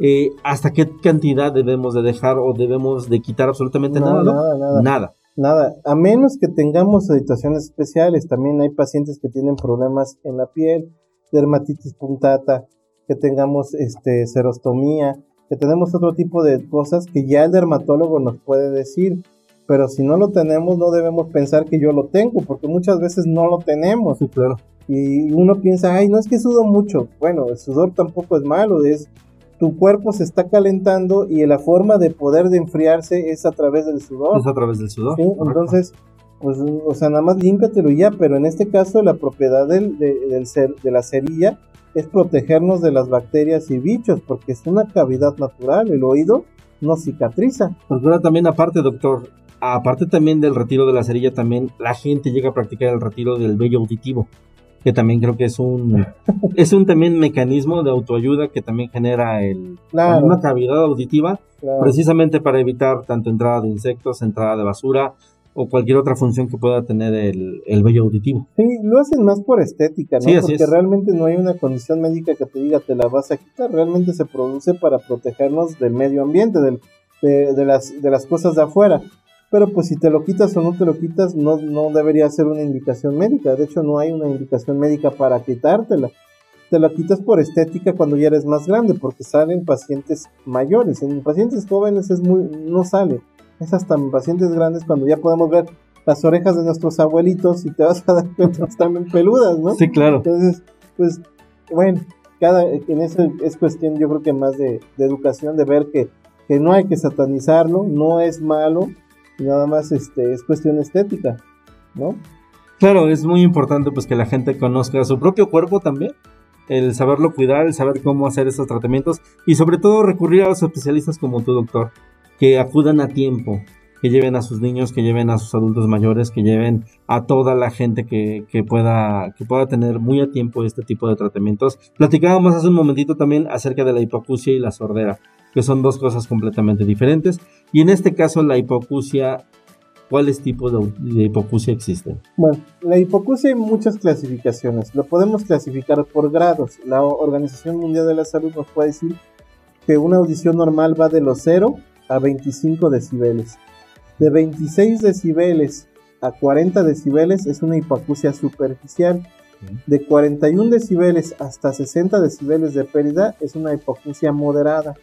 Speaker 2: Eh, ¿Hasta qué cantidad debemos de dejar o debemos de quitar absolutamente nada,
Speaker 3: nada, nada,
Speaker 2: nada?
Speaker 3: Nada, a menos que tengamos situaciones especiales, también hay pacientes que tienen problemas en la piel, dermatitis punctata, que tengamos este serostomía, que tenemos otro tipo de cosas que ya el dermatólogo nos puede decir, pero si no lo tenemos no debemos pensar que yo lo tengo, porque muchas veces no lo tenemos.
Speaker 2: claro.
Speaker 3: Y uno piensa, ay, no es que sudo mucho. Bueno, el sudor tampoco es malo, es tu cuerpo se está calentando y la forma de poder de enfriarse es a través del sudor.
Speaker 2: Es a través del sudor.
Speaker 3: ¿sí? Entonces, pues, o sea, nada más límpiatelo ya, pero en este caso la propiedad del, del ser, de la cerilla es protegernos de las bacterias y bichos, porque es una cavidad natural, el oído no cicatriza.
Speaker 2: Ahora también aparte, doctor, aparte también del retiro de la cerilla, también la gente llega a practicar el retiro del vello auditivo que también creo que es un es un también mecanismo de autoayuda que también genera el, una cavidad auditiva precisamente para evitar tanto entrada de insectos, entrada de basura o cualquier otra función que pueda tener el, el vello auditivo.
Speaker 3: Sí, lo hacen más por estética, ¿no? Porque realmente no hay una condición médica que te diga te la vas a quitar, realmente se produce para protegernos del medio ambiente, del, de, de, las, de las cosas de afuera pero pues si te lo quitas o no te lo quitas, no, no debería ser una indicación médica. De hecho, no hay una indicación médica para quitártela. Te la quitas por estética cuando ya eres más grande, porque salen pacientes mayores. En pacientes jóvenes es muy, no sale. Es hasta en pacientes grandes cuando ya podemos ver las orejas de nuestros abuelitos y te vas a dar cuenta que están peludas, ¿no?
Speaker 2: Sí, claro.
Speaker 3: Entonces, pues, bueno, cada, en eso es cuestión, yo creo que más de, de educación, de ver que, que no hay que satanizarlo, no es malo, nada más este, es cuestión estética, ¿no?
Speaker 2: Claro, es muy importante pues que la gente conozca su propio cuerpo también, el saberlo cuidar, el saber cómo hacer estos tratamientos y sobre todo recurrir a los especialistas como tu doctor, que acudan a tiempo, que lleven a sus niños, que lleven a sus adultos mayores, que lleven a toda la gente que, que, pueda, que pueda tener muy a tiempo este tipo de tratamientos. Platicábamos hace un momentito también acerca de la hipoacusia y la sordera que son dos cosas completamente diferentes. Y en este caso la hipocusia, ¿cuáles tipos de, hipocusia existen?
Speaker 3: Bueno, la hipocusia hay muchas clasificaciones. Lo podemos clasificar por grados. La Organización Mundial de la Salud nos puede decir que una audición normal va de los 0 a 25 decibeles. De 26 decibeles a 40 decibeles es una hipoacusia superficial. De 41 decibeles hasta 60 decibeles de pérdida es una hipoacusia moderada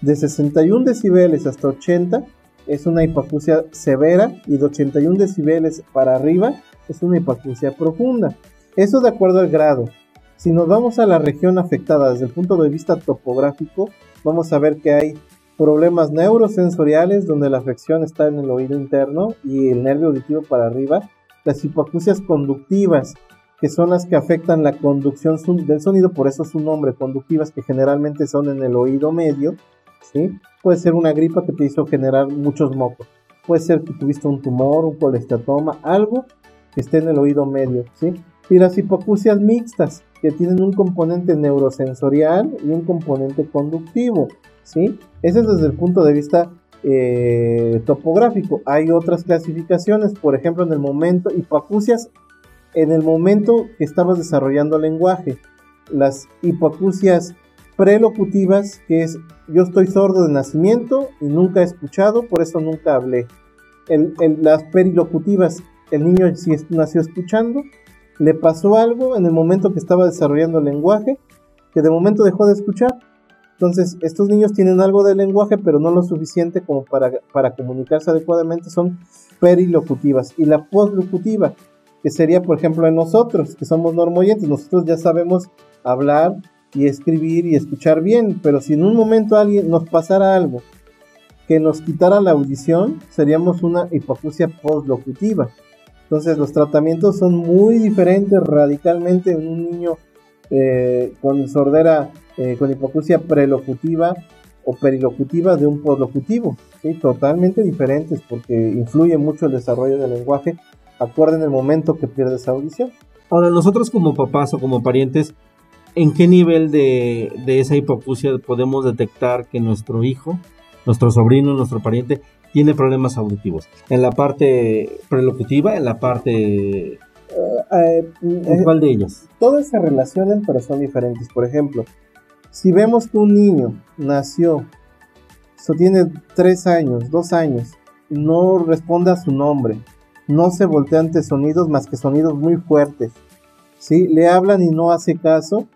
Speaker 3: de 61 decibeles hasta 80 es una hipoacusia severa y de 81 decibeles para arriba es una hipoacusia profunda. Eso de acuerdo al grado. Si nos vamos a la región afectada desde el punto de vista topográfico, vamos a ver que hay problemas neurosensoriales donde la afección está en el oído interno y el nervio auditivo para arriba, las hipoacusias conductivas, que son las que afectan la conducción del sonido, por eso su nombre, conductivas, que generalmente son en el oído medio, Puede ser una gripa que te hizo generar muchos mocos. Puede ser que tuviste un tumor, un colesteroma, algo que esté en el oído medio, ¿sí? Y las hipocusias mixtas, que tienen un componente neurosensorial y un componente conductivo, Ese es desde el punto de vista eh, topográfico. Hay otras clasificaciones, por ejemplo, en el momento, hipoacusias en el momento que estabas desarrollando lenguaje. Las hipoacusias prelocutivas, que es yo estoy sordo de nacimiento y nunca he escuchado, por eso nunca hablé. El, las perilocutivas, el niño si nació escuchando, le pasó algo en el momento que estaba desarrollando el lenguaje, que de momento dejó de escuchar. Entonces, estos niños tienen algo de lenguaje, pero no lo suficiente como para, para comunicarse adecuadamente, son perilocutivas. Y la postlocutiva, que sería, por ejemplo, en nosotros, que somos normoyentes, nosotros ya sabemos hablar, y escribir y escuchar bien, pero si en un momento alguien nos pasara algo que nos quitara la audición, seríamos una hipoacusia postlocutiva. Entonces los tratamientos son muy diferentes radicalmente en un niño eh, con sordera, eh, con hipoacusia prelocutiva o perilocutiva de un postlocutivo. ¿sí? Totalmente diferentes porque influye mucho el desarrollo del lenguaje acorde en el momento que pierdes audición.
Speaker 2: Ahora, nosotros como papás o como parientes, ¿en qué nivel de, esa hipocusia podemos detectar que nuestro hijo, nuestro sobrino, nuestro pariente tiene problemas auditivos? ¿En la parte prelocutiva, en la parte... Eh, eh, ¿En cuál de ellas?
Speaker 3: Todas se relacionan, pero son diferentes. Por ejemplo, si vemos que un niño nació, so tiene tres años, dos años, no responde a su nombre, no se voltea ante sonidos más que sonidos muy fuertes. ¿sí? Le hablan y no hace caso,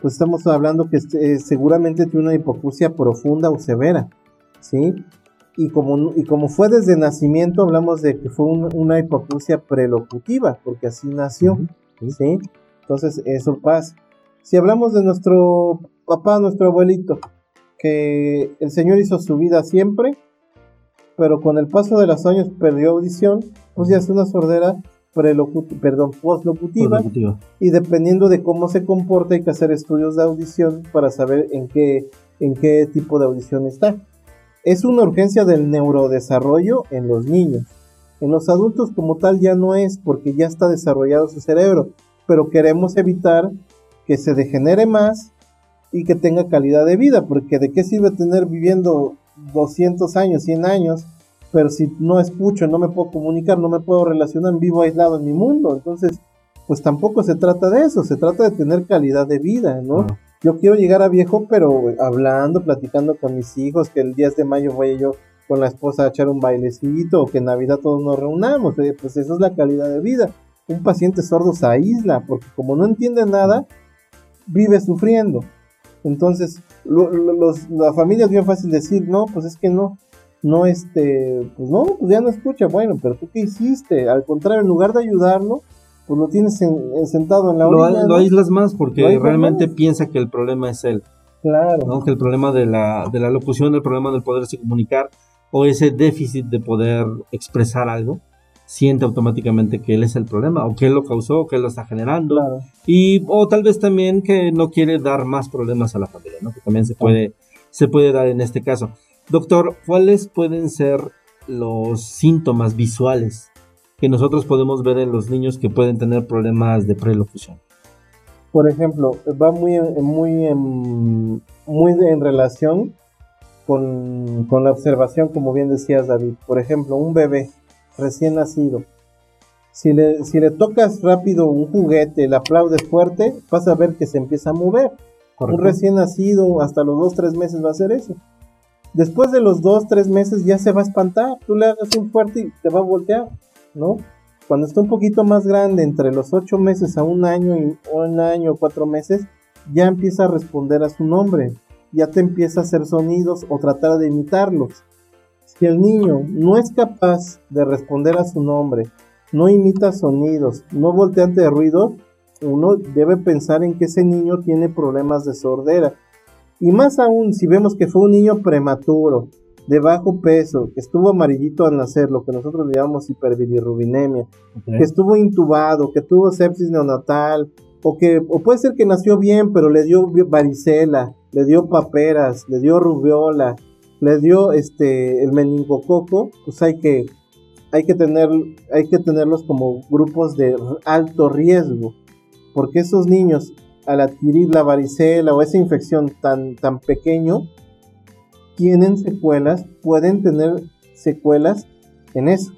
Speaker 3: pues estamos hablando que eh, seguramente tiene una hipocusia profunda o severa. ¿sí? Y como, y como fue desde nacimiento, hablamos de que fue una hipocusia prelocutiva, porque así nació. ¿sí? Entonces eso pasa. Si hablamos de nuestro papá, nuestro abuelito, que el Señor hizo su vida siempre, pero con el paso de los años perdió audición, pues ya es una sordera perdón, postlocutiva, y dependiendo de cómo se comporta hay que hacer estudios de audición para saber en qué, en qué tipo de audición está. Es una urgencia del neurodesarrollo en los niños. En los adultos como tal ya no es porque ya está desarrollado su cerebro, pero queremos evitar que se degenere más y que tenga calidad de vida, porque de qué sirve tener viviendo 200 años, 100 años, pero si no escucho, no me puedo comunicar, no me puedo relacionar, vivo aislado en mi mundo, entonces, pues tampoco se trata de eso, se trata de tener calidad de vida, ¿no? Yo quiero llegar a viejo, pero hablando, platicando con mis hijos, que el 10 de mayo vaya yo con la esposa a echar un bailecito, o que en Navidad todos nos reunamos, pues eso es la calidad de vida. Un paciente sordo se aísla, porque como no entiende nada, vive sufriendo. Entonces, la familia es bien fácil decir, no, pues es que no, no, este, pues no, pues ya no escucha, bueno, pero tú qué hiciste, al contrario, en lugar de ayudarlo, pues lo tienes sentado en la
Speaker 2: orilla. Lo, aíslas más porque realmente piensa que el problema es él.
Speaker 3: Claro.
Speaker 2: Que el problema de la, de la locución, el problema del poderse comunicar o ese déficit de poder expresar algo, siente automáticamente que él es el problema, o que él lo causó, o que él lo está generando, y o tal vez también que no quiere dar más problemas a la familia, ¿no? Que también se puede, se puede dar en este caso. Doctor, ¿cuáles pueden ser los síntomas visuales que nosotros podemos ver en los niños que pueden tener problemas de prelocución?
Speaker 3: Por ejemplo, va muy, muy, en, muy en relación con, con la observación, como bien decías David. Por ejemplo, un bebé recién nacido. Si le, si le tocas rápido un juguete, le aplaudes fuerte, vas a ver que se empieza a mover. Un recién nacido, hasta los 2, 3 meses va a hacer eso. Después de los 2, 3 meses ya se va a espantar. Tú le hagas un fuerte y te va a voltear, ¿no? Cuando está un poquito más grande, entre los 8 meses a un año y un año o 4 meses, ya empieza a responder a su nombre. Ya te empieza a hacer sonidos o tratar de imitarlos. Si el niño no es capaz de responder a su nombre, no imita sonidos, no voltea ante ruido, uno debe pensar en que ese niño tiene problemas de sordera. Y más aún si vemos que fue un niño prematuro, de bajo peso, que estuvo amarillito al nacer, lo que nosotros llamamos hiperbilirrubinemia, que estuvo intubado, que tuvo sepsis neonatal, o que o puede ser que nació bien, pero le dio varicela, le dio paperas, le dio rubiola, le dio este el meningococo, pues hay que hay que tener hay que tenerlos como grupos de alto riesgo, porque esos niños al adquirir la varicela o esa infección tan tan pequeño tienen secuelas, pueden tener secuelas en eso.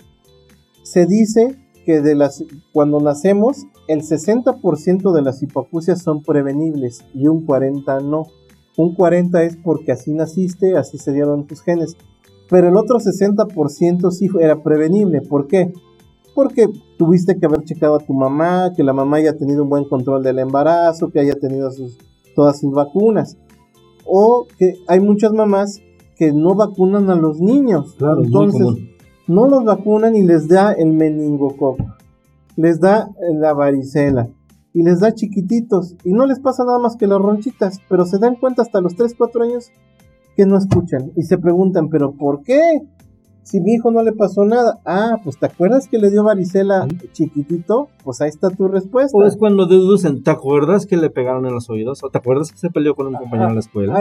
Speaker 3: Se dice que de las cuando nacemos el 60% de las hipoacusias son prevenibles y un 40 no. Un 40 es porque así naciste, así se dieron tus genes. Pero el otro 60% sí era prevenible. ¿Por qué? Porque tuviste que haber checado a tu mamá, que la mamá haya tenido un buen control del embarazo, que haya tenido todas sus vacunas. O que hay muchas mamás que no vacunan a los niños.
Speaker 2: Claro,
Speaker 3: Entonces, no los vacunan y les da el meningococo. Les da la varicela y les da chiquititos y no les pasa nada más que las ronchitas, pero se dan cuenta hasta los 3, 4 años que no escuchan y se preguntan, pero ¿por qué? Si mi hijo no le pasó nada, ah, pues ¿te acuerdas que le dio varicela chiquitito? Pues ahí está tu respuesta.
Speaker 2: O es cuando deducen, ¿te acuerdas que le pegaron en los oídos? ¿O te acuerdas que se peleó con un compañero en la escuela?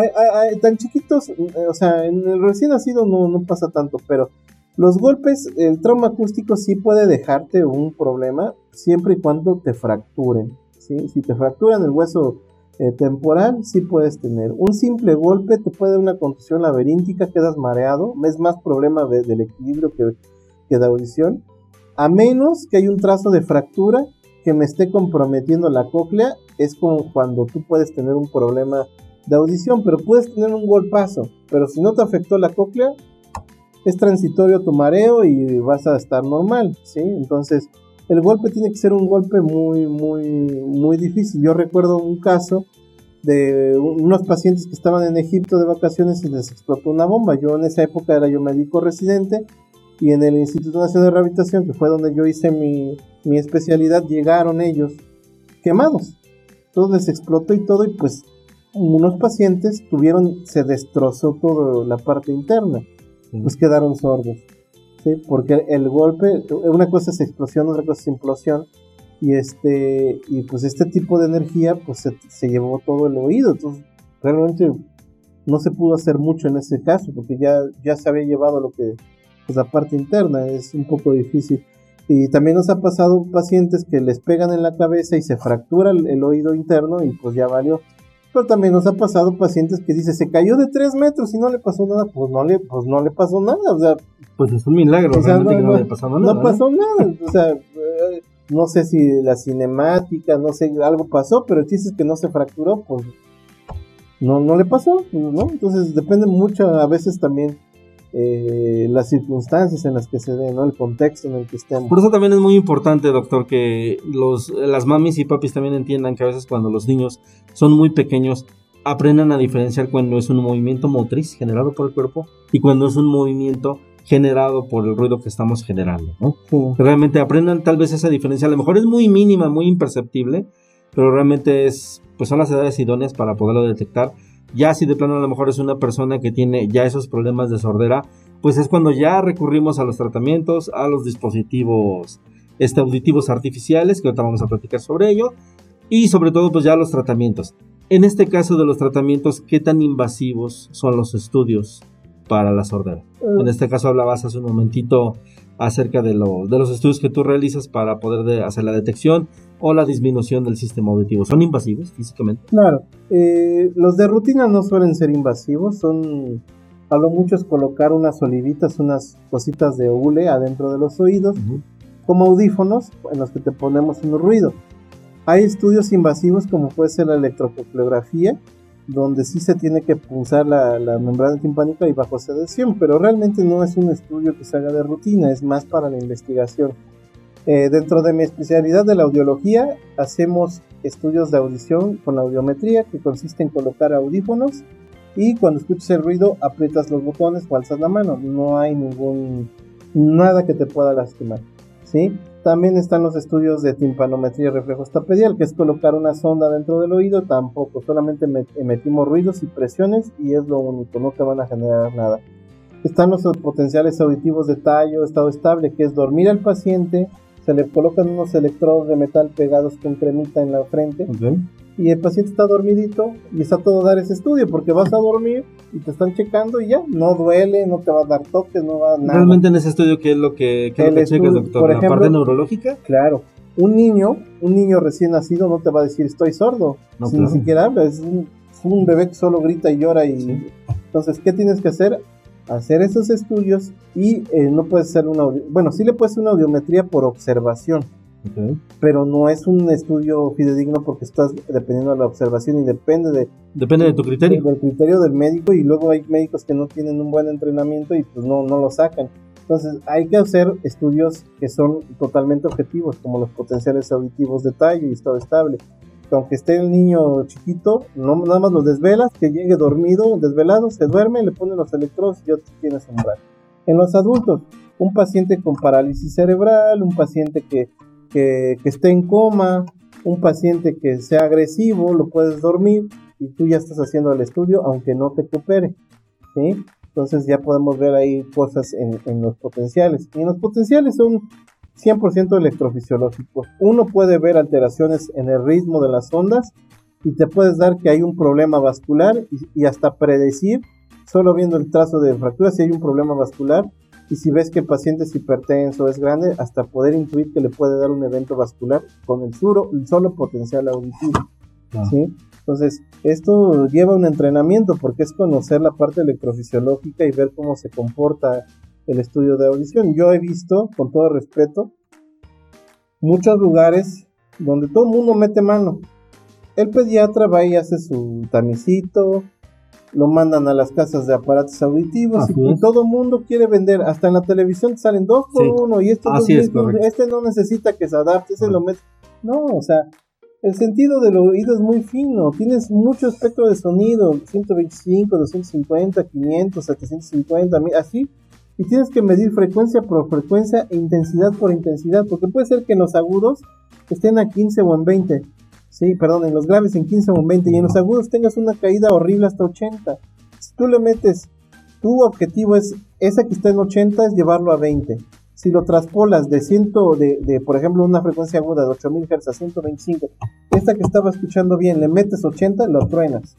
Speaker 3: tan chiquitos, o sea, en el recién nacido no, no pasa tanto, pero los golpes, el trauma acústico sí puede dejarte un problema siempre y cuando te fracturen. Si te fracturan el hueso eh, temporal, sí puedes tener. Un simple golpe te puede dar una contusión laberíntica, quedas mareado, es más problema del equilibrio que, que de audición. A menos que hay un trazo de fractura que me esté comprometiendo la cóclea, es como cuando tú puedes tener un problema de audición, pero puedes tener un golpazo, pero si no te afectó la cóclea, es transitorio tu mareo y vas a estar normal, ¿sí? Entonces, el golpe tiene que ser un golpe muy, muy, muy difícil. Yo recuerdo un caso de unos pacientes que estaban en Egipto de vacaciones y les explotó una bomba. Yo en esa época era yo médico residente y en el Instituto Nacional de Rehabilitación, que fue donde yo hice mi, mi especialidad, llegaron ellos quemados. Todo les explotó y todo y pues unos pacientes tuvieron, se destrozó toda la parte interna, pues quedaron sordos, ¿sí? porque el golpe, una cosa es explosión, otra cosa es implosión, y este, y pues este tipo de energía pues se, llevó todo el oído, entonces realmente no se pudo hacer mucho en ese caso, porque ya, ya se había llevado lo que, pues la parte interna, es un poco difícil. Y también nos ha pasado pacientes que les pegan en la cabeza y se fractura el oído interno y pues ya valió. Pero también nos ha pasado pacientes que dice se cayó de 3 metros y no le pasó nada, pues no le, pues no le pasó nada, o sea,
Speaker 2: pues es un milagro, o sea, no, que no, le pasó nada.
Speaker 3: No pasó nada, o sea, eh, no sé si la cinemática, no sé, algo pasó, pero el chiste es que no se fracturó, pues no, no le pasó, ¿no? Entonces depende mucho a veces también eh, las circunstancias en las que se den, ¿no? El contexto en el que estemos.
Speaker 2: Por eso también es muy importante, doctor, que los, las mamis y papis también entiendan que a veces cuando los niños son muy pequeños, aprendan a diferenciar cuando es un movimiento motriz generado por el cuerpo y cuando es un movimiento generado por el ruido que estamos generando, ¿no? Realmente aprendan tal vez esa diferencia, a lo mejor es muy mínima, muy imperceptible, pero realmente es, pues son las edades idóneas para poderlo detectar ya si de plano a lo mejor es una persona que tiene ya esos problemas de sordera, pues es cuando ya recurrimos a los tratamientos, a los dispositivos este, auditivos artificiales, que ahorita vamos a platicar sobre ello, y sobre todo pues ya los tratamientos. En este caso de los tratamientos, ¿qué tan invasivos son los estudios para la sordera? En este caso hablabas hace un momentito acerca de, de los estudios que tú realizas para poder hacer la detección o la disminución del sistema auditivo. ¿Son invasivos físicamente?
Speaker 3: Claro, eh, los de rutina no suelen ser invasivos, son a lo mucho es colocar unas olivitas, unas cositas de hule adentro de los oídos, como audífonos en los que te ponemos un ruido. Hay estudios invasivos como puede ser la electrocoplografía, donde sí se tiene que pulsar la, membrana timpánica y bajo sedación, pero realmente no es un estudio que se haga de rutina, es más para la investigación. Eh, dentro de mi especialidad de la audiología, hacemos estudios de audición con audiometría, que consiste en colocar audífonos y cuando escuches el ruido aprietas los botones o alzas la mano. No hay ningún nada que te pueda lastimar. ¿sí? También están los estudios de timpanometría y reflejo estapedial, que es colocar una sonda dentro del oído. Tampoco, solamente emitimos ruidos y presiones y es lo único, no te van a generar nada. Están los potenciales auditivos de tallo, estado estable, que es dormir al paciente se le colocan unos electrodos de metal pegados con cremita en la frente. Y el paciente está dormidito y está todo dar ese estudio porque vas a dormir y te están checando y ya, no duele, no te va a dar toques, no va a nada.
Speaker 2: Realmente en ese estudio, ¿qué es lo que, qué doctor? Por ejemplo, ¿La parte neurológica?
Speaker 3: Claro. Un niño, un niño recién nacido no te va a decir estoy sordo, si ni siquiera habla, es un, bebé que solo grita y llora y... Entonces, ¿qué tienes que hacer? Hacer esos estudios y eh, no puede ser una, bueno, sí le puede ser una audiometría por observación, pero no es un estudio fidedigno porque estás dependiendo de la observación y depende de...
Speaker 2: Depende de tu criterio.
Speaker 3: Del criterio del médico y luego hay médicos que no tienen un buen entrenamiento y pues no, no lo sacan. Entonces hay que hacer estudios que son totalmente objetivos, como los potenciales auditivos de tallo y estado estable aunque esté el niño chiquito, no, nada más lo desvelas, que llegue dormido, desvelado, se duerme, le ponen los electrodos y ya tienes umbral. En los adultos, un paciente con parálisis cerebral, un paciente que, que, esté en coma, un paciente que sea agresivo, lo puedes dormir y tú ya estás haciendo el estudio aunque no te coopere. ¿sí? Entonces ya podemos ver ahí cosas en, en los potenciales. Y en los potenciales son 100% electrofisiológicos. Uno puede ver alteraciones en el ritmo de las ondas y te puedes dar que hay un problema vascular y, hasta predecir, solo viendo el trazo de fractura, si hay un problema vascular y si ves que el paciente es hipertenso, es grande, hasta poder intuir que le puede dar un evento vascular con el, suro, el solo potencial auditivo. ¿sí? Entonces, esto lleva un entrenamiento porque es conocer la parte electrofisiológica y ver cómo se comporta el estudio de audición. Yo he visto, con todo respeto, muchos lugares donde todo el mundo mete mano. El pediatra va y hace su tamicito, lo mandan a las casas de aparatos auditivos
Speaker 2: Así
Speaker 3: y,
Speaker 2: es.
Speaker 3: todo mundo quiere vender. Hasta en la televisión te salen dos por
Speaker 2: Sí.
Speaker 3: uno y este,
Speaker 2: Así
Speaker 3: no-
Speaker 2: es, correcto.
Speaker 3: este no necesita que se adapte, ese lo mete. No, o sea, el sentido del oído es muy fino. Tienes mucho espectro de sonido, 125, 250, 500, 750, mil, así. Y tienes que medir frecuencia por frecuencia e intensidad por intensidad, porque puede ser que en los agudos estén a 15 o en 20. Sí, perdón, en los graves en 15 o en 20 y en los agudos tengas una caída horrible hasta 80. Si tú le metes, tu objetivo es, esa que está en 80 es llevarlo a 20. Si lo traspolas de 100, de, de por ejemplo, una frecuencia aguda de 8000 Hz a 125, esta que estaba escuchando bien, le metes 80, lo truenas.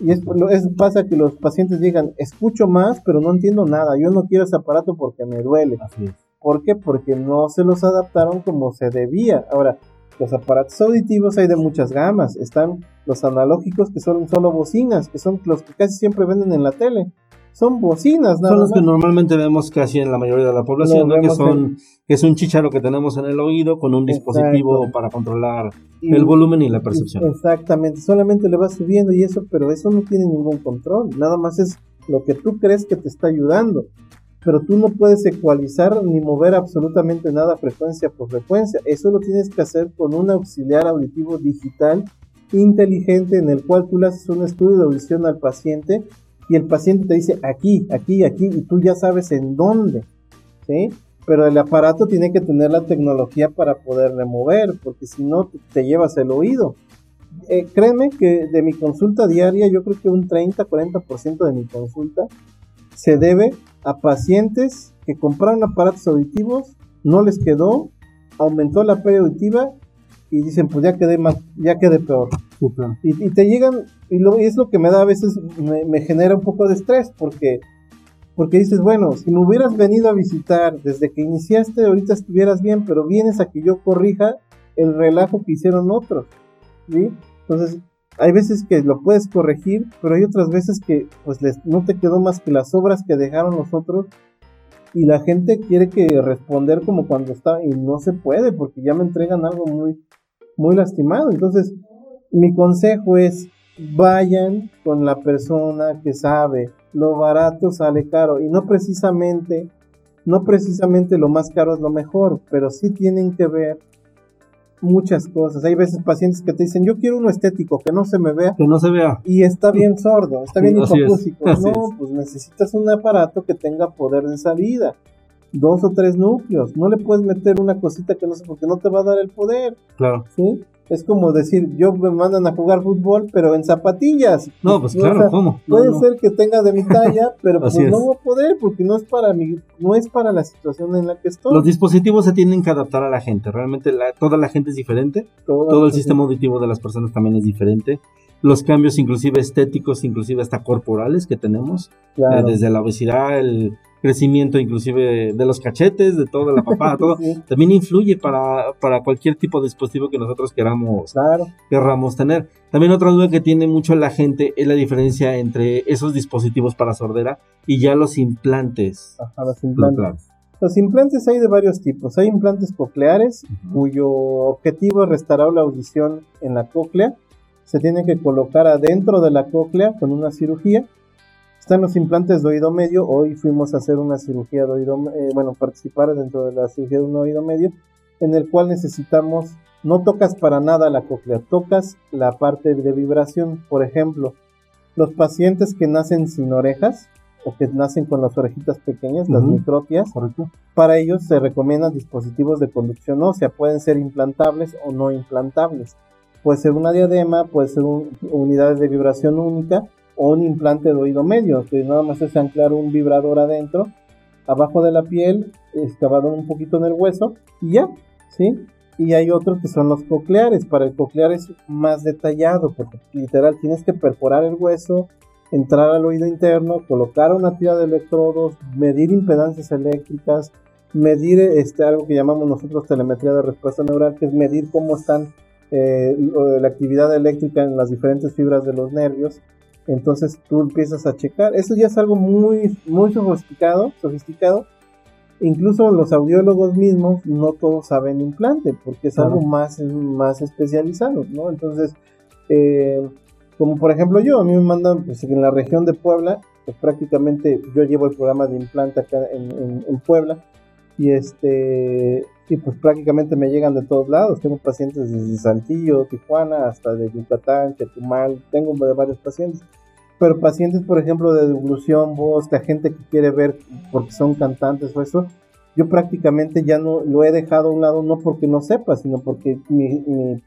Speaker 3: Y es, lo- es- pasa que los pacientes digan, escucho más, pero no entiendo nada, yo no quiero ese aparato porque me duele.
Speaker 2: Así es.
Speaker 3: ¿Por qué? Porque no se los adaptaron como se debía. Ahora, los aparatos auditivos hay de muchas gamas. Están los analógicos que son solo bocinas, que son los que casi siempre venden en la tele. Son bocinas, nada
Speaker 2: Son los que normalmente vemos casi en la mayoría de la población, ¿no? que son que es un chicharo que tenemos en el oído con un dispositivo para controlar
Speaker 3: Y-
Speaker 2: el volumen y la percepción.
Speaker 3: Exactamente, solamente le vas subiendo y eso, pero eso no tiene ningún control. Nada más es lo que tú crees que te está ayudando. Pero tú no puedes ecualizar ni mover absolutamente nada frecuencia por frecuencia. Eso lo tienes que hacer con un auxiliar auditivo digital inteligente en el cual tú le haces un estudio de audición al paciente y el paciente te dice aquí, aquí, aquí y tú ya sabes en dónde. ¿sí? Pero el aparato tiene que tener la tecnología para poderle mover, porque si no te- llevas el oído. Eh, créeme que de mi consulta diaria, yo creo que un 30-40% de mi consulta se debe a pacientes que compraron aparatos auditivos, no les quedó, aumentó la pérdida auditiva y dicen, pues ya quedé más, ya quedé peor. Y, y te llegan, y, lo, y es lo que me da a veces, me, me genera un poco de estrés, porque, porque dices, bueno, si me hubieras venido a visitar desde que iniciaste, ahorita estuvieras bien, pero vienes a que yo corrija el relajo que hicieron otros, ¿sí? Entonces, hay veces que lo puedes corregir, pero hay otras veces que pues les, no te quedó más que las obras que dejaron los otros y la gente quiere que responder como cuando está y no se puede porque ya me entregan algo muy muy lastimado. Entonces, mi consejo es vayan con la persona que sabe. Lo barato sale caro y no precisamente no precisamente lo más caro es lo mejor, pero sí tienen que ver muchas cosas. Hay veces pacientes que te dicen, "Yo quiero uno estético que no se me vea."
Speaker 2: Que no se vea.
Speaker 3: y está bien sordo, está bien
Speaker 2: es, así
Speaker 3: No,
Speaker 2: es.
Speaker 3: pues necesitas un aparato que tenga poder de salida. Dos o tres núcleos. No le puedes meter una cosita que no sé, porque no te va a dar el poder,
Speaker 2: Claro.
Speaker 3: ¿sí? Es como decir, yo me mandan a jugar fútbol, pero en zapatillas.
Speaker 2: No, pues
Speaker 3: O
Speaker 2: claro,
Speaker 3: sea,
Speaker 2: ¿cómo? No,
Speaker 3: Puede
Speaker 2: no.
Speaker 3: ser que tenga de mi talla, pero pues no va a poder, porque no es para mi, no es para la situación en la que estoy.
Speaker 2: Los dispositivos se tienen que adaptar a la gente. Realmente la- toda la gente es diferente.
Speaker 3: Todo
Speaker 2: el sistema auditivo de las personas también es diferente. Los cambios inclusive estéticos, inclusive hasta corporales que tenemos,
Speaker 3: Claro.
Speaker 2: eh, desde la obesidad, el crecimiento inclusive de los cachetes, de toda la papada, todo,
Speaker 3: Sí,
Speaker 2: también influye para, para cualquier tipo de dispositivo que nosotros queramos,
Speaker 3: claro.
Speaker 2: querramos tener. También otra duda que tiene mucho la gente es la diferencia entre esos dispositivos para sordera y ya los implantes.
Speaker 3: Ajá, los implantes. Los implantes hay de varios tipos. Hay implantes cocleares, cuyo objetivo es restaurar la audición en la cóclea. Se tienen que colocar adentro de la cóclea con una cirugía. Están los implantes de oído medio. Hoy fuimos a hacer una cirugía de oído, eh, bueno, participar dentro de la cirugía de un oído medio, en el cual necesitamos, no tocas para nada la cóclea, tocas la parte de vibración. Por ejemplo, los pacientes que nacen sin orejas o que nacen con las orejitas pequeñas, las microtias,
Speaker 2: ¿Correcto?
Speaker 3: para ellos se recomiendan dispositivos de conducción ósea, pueden ser implantables o no implantables. Puede ser una diadema, puede ser un- unidades de vibración única o un implante de oído medio, que nada más es anclar un vibrador adentro, abajo de la piel, excavado un poquito en el hueso y ya, ¿sí? Y hay otros que son los cocleares. Para el coclear es más detallado, porque literal tienes que perforar el hueso, entrar al oído interno, colocar una tira de electrodos, medir impedancias eléctricas, medir este, algo que llamamos nosotros telemetría de respuesta neural, que es medir cómo están eh, la actividad eléctrica en las diferentes fibras de los nervios. Entonces tú empiezas a checar. Eso ya es algo muy, muy sofisticado, sofisticado. Incluso los audiólogos mismos no todos saben implante, porque es
Speaker 2: Claro.
Speaker 3: algo más, más especializado, ¿no? Entonces, eh, Como por ejemplo yo, a mí me mandan pues, en la región de Puebla, pues prácticamente yo llevo el programa de implante acá en, en, Puebla y este y pues prácticamente me llegan de todos lados. Tengo pacientes desde Saltillo, Tijuana, hasta de Yucatán, Chetumal, tengo de varios pacientes. Pero pacientes, por ejemplo, de devolución, voz, la gente que quiere ver porque son cantantes o eso, yo prácticamente ya no lo he dejado a un lado, no porque no sepa, sino porque me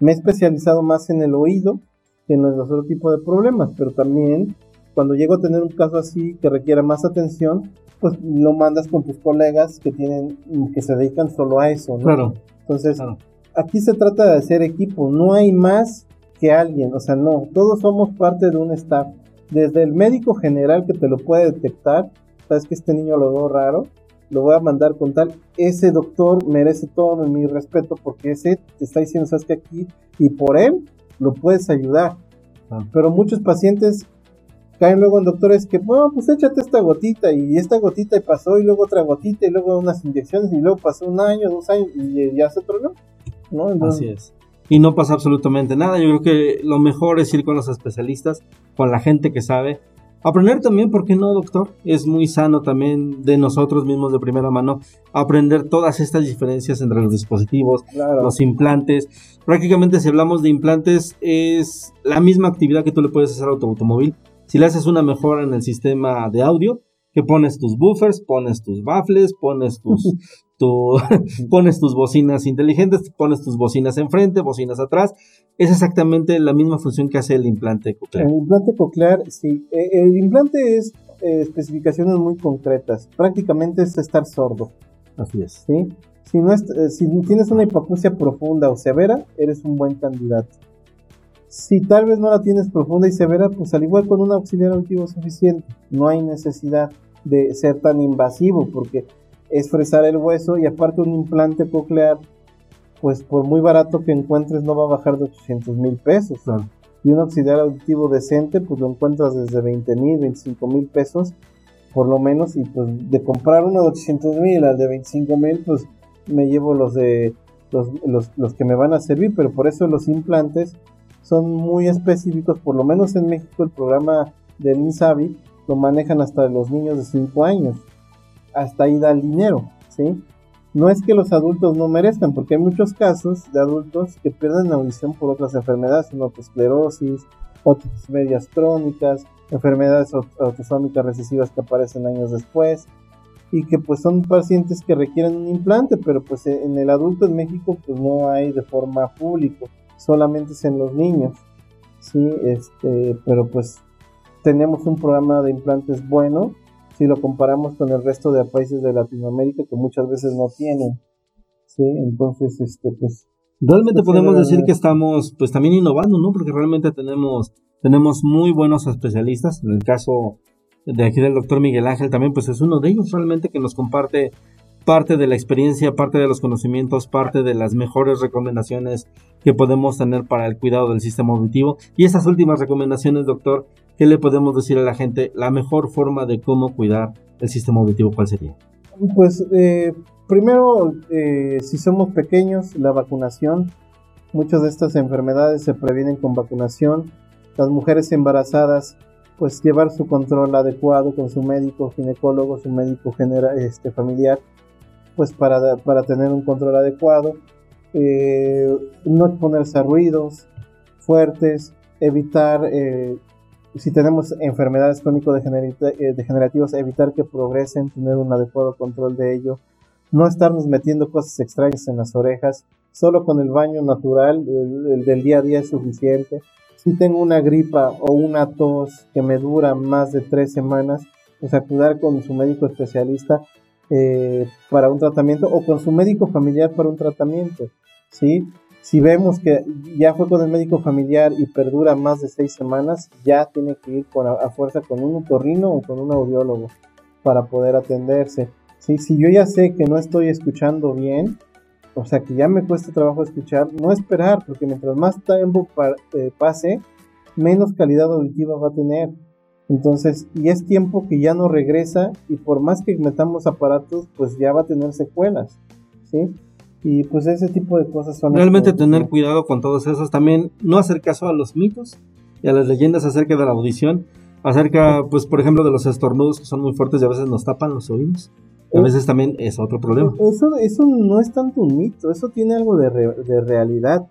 Speaker 3: he especializado más en el oído que en los otro tipo de problemas. Pero también, cuando llego a tener un caso así que requiera más atención, pues lo mandas con tus colegas que tienen, que se dedican solo a eso, ¿no?
Speaker 2: Claro.
Speaker 3: Entonces, aquí se trata de hacer equipo, no hay más que alguien, o sea, no, todos somos parte de un staff. Desde el médico general que te lo puede detectar, sabes que este niño lo veo raro, lo voy a mandar con tal, ese doctor merece todo mi respeto porque ese te está diciendo, sabes que aquí, y por él lo puedes ayudar. Pero muchos pacientes caen luego en doctores que, bueno, pues échate esta gotita y esta gotita y pasó y luego otra gotita y luego unas inyecciones y luego pasó un año, dos años y ya se tronó, ¿no?
Speaker 2: Así es. Y no pasa absolutamente nada. Yo creo que lo mejor es ir con los especialistas, con la gente que sabe. Aprender también, ¿por qué no, doctor? Es muy sano también de nosotros mismos de primera mano aprender todas estas diferencias entre los dispositivos, los implantes. Prácticamente si hablamos de implantes es la misma actividad que tú le puedes hacer a tu automóvil si le haces una mejora en el sistema de audio, que pones tus buffers, pones tus baffles, pones tus, pones tus bocinas inteligentes, pones tus bocinas enfrente, bocinas atrás, es exactamente la misma función que hace el implante coclear.
Speaker 3: El implante coclear, sí, e, el implante es eh, especificaciones muy concretas, prácticamente es estar sordo.
Speaker 2: Así es.
Speaker 3: ¿sí? Si, no es, eh, si tienes una hipoacusia profunda o severa, eres un buen candidato. Si tal vez no la tienes profunda y severa, pues al igual con un auxiliar auditivo suficiente, no hay necesidad de ser tan invasivo porque es fresar el hueso y aparte un implante coclear, pues por muy barato que encuentres no va a bajar de 800 mil pesos. Y un auxiliar auditivo decente, pues lo encuentras desde 20 mil, 25 mil pesos, por lo menos, y pues de comprar uno de 800 mil al de 25 mil, pues me llevo los de los, los, los que me van a servir, pero por eso los implantes son muy específicos, por lo menos en México el programa del INSABI lo manejan hasta los niños de 5 años, hasta ahí da el dinero, ¿sí? No es que los adultos no merezcan, porque hay muchos casos de adultos que pierden la audición por otras enfermedades, como esclerosis, otras medias crónicas, enfermedades autosómicas recesivas que aparecen años después, y que pues son pacientes que requieren un implante, pero pues en el adulto en México pues no hay de forma pública solamente es en los niños, sí, este, pero pues tenemos un programa de implantes bueno si lo comparamos con el resto de países de Latinoamérica que muchas veces no tienen, sí, entonces, este, pues
Speaker 2: realmente pues, podemos decir que estamos, pues también innovando, ¿no? Porque realmente tenemos, tenemos muy buenos especialistas, en el caso de aquí del doctor Miguel Ángel también, pues es uno de ellos realmente que nos comparte parte de la experiencia, parte de los conocimientos, parte de las mejores recomendaciones que podemos tener para el cuidado del sistema auditivo. Y estas últimas recomendaciones, doctor, ¿qué le podemos decir a la gente? La mejor forma de cómo cuidar el sistema auditivo, ¿cuál sería?
Speaker 3: Pues eh, primero, eh, si somos pequeños, la vacunación. Muchas de estas enfermedades se previenen con vacunación. Las mujeres embarazadas, pues llevar su control adecuado con su médico ginecólogo, su médico genera, este, familiar pues para, para tener un control adecuado, eh, no exponerse a ruidos fuertes, evitar, eh, si tenemos enfermedades crónico-degenerativas, evitar que progresen, tener un adecuado control de ello, no estarnos metiendo cosas extrañas en las orejas, solo con el baño natural, el, del día a día es suficiente. Si tengo una gripa o una tos que me dura más de tres semanas, pues acudir con su médico especialista eh, para un tratamiento o con su médico familiar para un tratamiento, ¿sí? Si vemos que ya fue con el médico familiar y perdura más de seis semanas, ya tiene que ir con, a, fuerza con un otorrino o con un audiólogo para poder atenderse. ¿sí? Si yo ya sé que no estoy escuchando bien, o sea que ya me cuesta trabajo escuchar, no esperar, porque mientras más tiempo eh, pase, menos calidad auditiva va a tener. Entonces, y es tiempo que ya no regresa y por más que metamos aparatos, pues ya va a tener secuelas, ¿sí? Y pues ese tipo de cosas son...
Speaker 2: Realmente tener cuidado con todos esos, también no hacer caso a los mitos, y a las leyendas acerca de la audición, acerca, pues, por ejemplo, de los estornudos que son muy fuertes y a veces nos tapan los oídos. a veces también es otro problema.
Speaker 3: Eso, eso no es tanto un mito, eso tiene algo de, re- de realidad.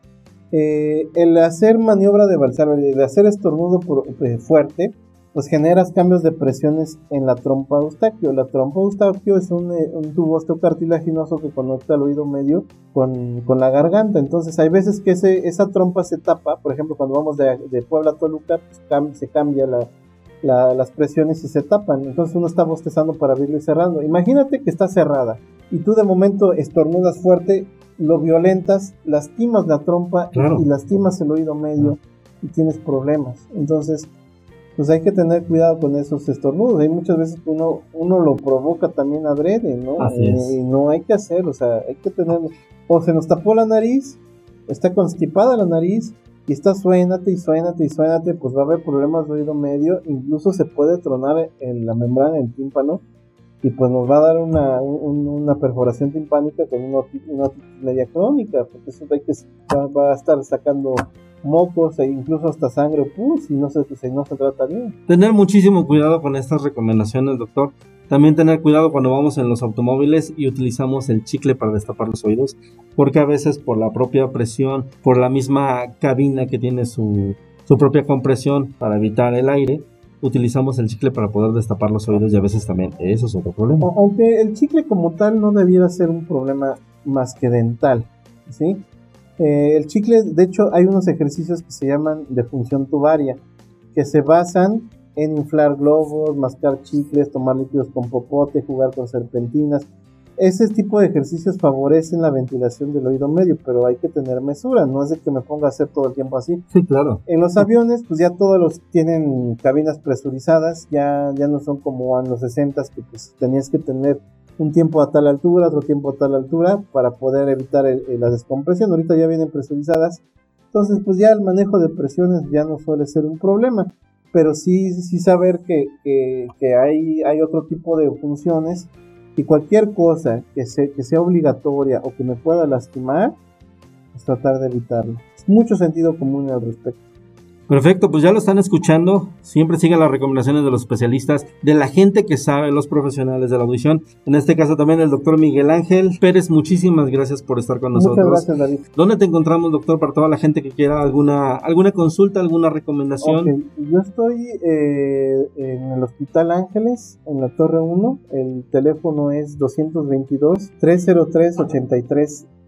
Speaker 3: Eh, el hacer maniobra de balsar, el hacer estornudo por- eh, fuerte, pues generas cambios de presiones en la trompa eustaquio. La trompa eustaquio es un, eh, un tubo osteocartilaginoso que conecta el oído medio con, con la garganta. Entonces hay veces que ese, esa trompa se tapa, por ejemplo cuando vamos de, de Puebla a Toluca, pues, cam- se cambia la, la- las presiones y se tapan. Entonces uno está bostezando para abrirlo y cerrando. Imagínate que está cerrada y tú de momento estornudas fuerte, lo violentas, lastimas la trompa
Speaker 2: Claro.
Speaker 3: y lastimas el oído medio y tienes problemas. Entonces, pues hay que tener cuidado con esos estornudos. Hay muchas veces que uno, uno lo provoca también adrede, ¿no?
Speaker 2: Así
Speaker 3: Eh,
Speaker 2: es.
Speaker 3: Y no hay que hacer, o sea, hay que tener, o se nos tapó la nariz, está constipada la nariz, y está suénate y suénate y suénate, pues va a haber problemas de oído medio, incluso se puede tronar en la membrana del tímpano y pues nos va a dar una, un- una perforación timpánica con una, una media crónica, porque eso hay que va, va a estar sacando mocos e incluso hasta sangre pus y no se, si no se trata bien.
Speaker 2: Tener muchísimo cuidado con estas recomendaciones, doctor. También tener cuidado cuando vamos en los automóviles y utilizamos el chicle para destapar los oídos, porque a veces por la propia presión, por la misma cabina que tiene su, su propia compresión para evitar el aire, utilizamos el chicle para poder destapar los oídos y a veces también eso es otro problema.
Speaker 3: Aunque el chicle como tal no debiera ser un problema más que dental, ¿sí? Eh, el chicle, de hecho, hay unos ejercicios que se llaman de función tubaria, que se basan en inflar globos, mascar chicles, tomar líquidos con popote, jugar con serpentinas. Ese tipo de ejercicios favorecen la ventilación del oído medio, pero hay que tener mesura, no es de que me ponga a hacer todo el tiempo así.
Speaker 2: Sí, claro.
Speaker 3: En los aviones, pues ya todos los tienen cabinas presurizadas, ya, ya no son como en los 60 que pues tenías que tener un tiempo a tal altura, otro tiempo a tal altura para poder evitar el- la descompresión. Ahorita ya vienen presurizadas, entonces pues ya el manejo de presiones ya no suele ser un problema, pero sí, sí saber que, que, hay, hay otro tipo de funciones y cualquier cosa que, se, que sea obligatoria o que me pueda lastimar, pues tratar de evitarlo. Mucho sentido común al respecto.
Speaker 2: Perfecto, pues ya lo están escuchando. Siempre sigan las recomendaciones de los especialistas, de la gente que sabe, los profesionales de la audición. En este caso también el doctor Miguel Ángel Pérez. Muchísimas gracias por estar con nosotros.
Speaker 3: Muchas gracias, David.
Speaker 2: ¿Dónde te encontramos, doctor, para toda la gente que quiera alguna, alguna consulta, alguna recomendación?
Speaker 3: Yo estoy eh, en el Hospital Ángeles, en la Torre 1. El teléfono es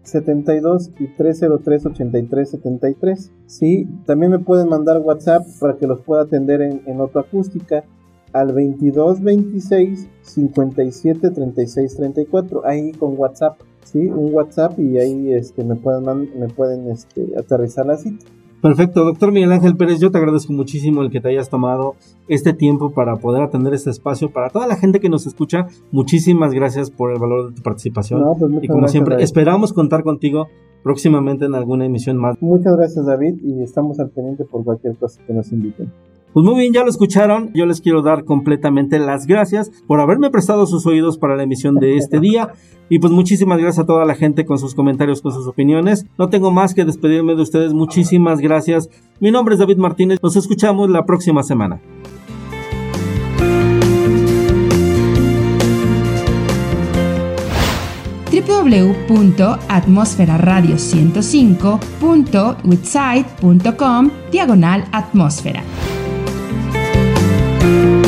Speaker 3: 222-303-8372 y 303-8373. Sí, también me pueden mandar WhatsApp para que los pueda atender en, en acústica al 2226 57 36 34 ahí con WhatsApp sí un WhatsApp y ahí este me pueden me pueden este aterrizar la cita
Speaker 2: Perfecto, doctor Miguel Ángel Pérez, yo te agradezco muchísimo el que te hayas tomado este tiempo para poder atender este espacio. Para toda la gente que nos escucha, muchísimas gracias por el valor de tu participación.
Speaker 3: No, pues
Speaker 2: y como
Speaker 3: gracias,
Speaker 2: siempre,
Speaker 3: David.
Speaker 2: esperamos contar contigo próximamente en alguna emisión más.
Speaker 3: Muchas gracias David y estamos al pendiente por cualquier cosa que nos inviten.
Speaker 2: Pues muy bien, ya lo escucharon. Yo les quiero dar completamente las gracias por haberme prestado sus oídos para la emisión de este día. Y pues muchísimas gracias a toda la gente con sus comentarios, con sus opiniones. No tengo más que despedirme de ustedes. Muchísimas gracias. Mi nombre es David Martínez. Nos escuchamos la próxima semana.
Speaker 1: www.atmosferaradio105.witsite.com diagonal atmósfera. Thank you.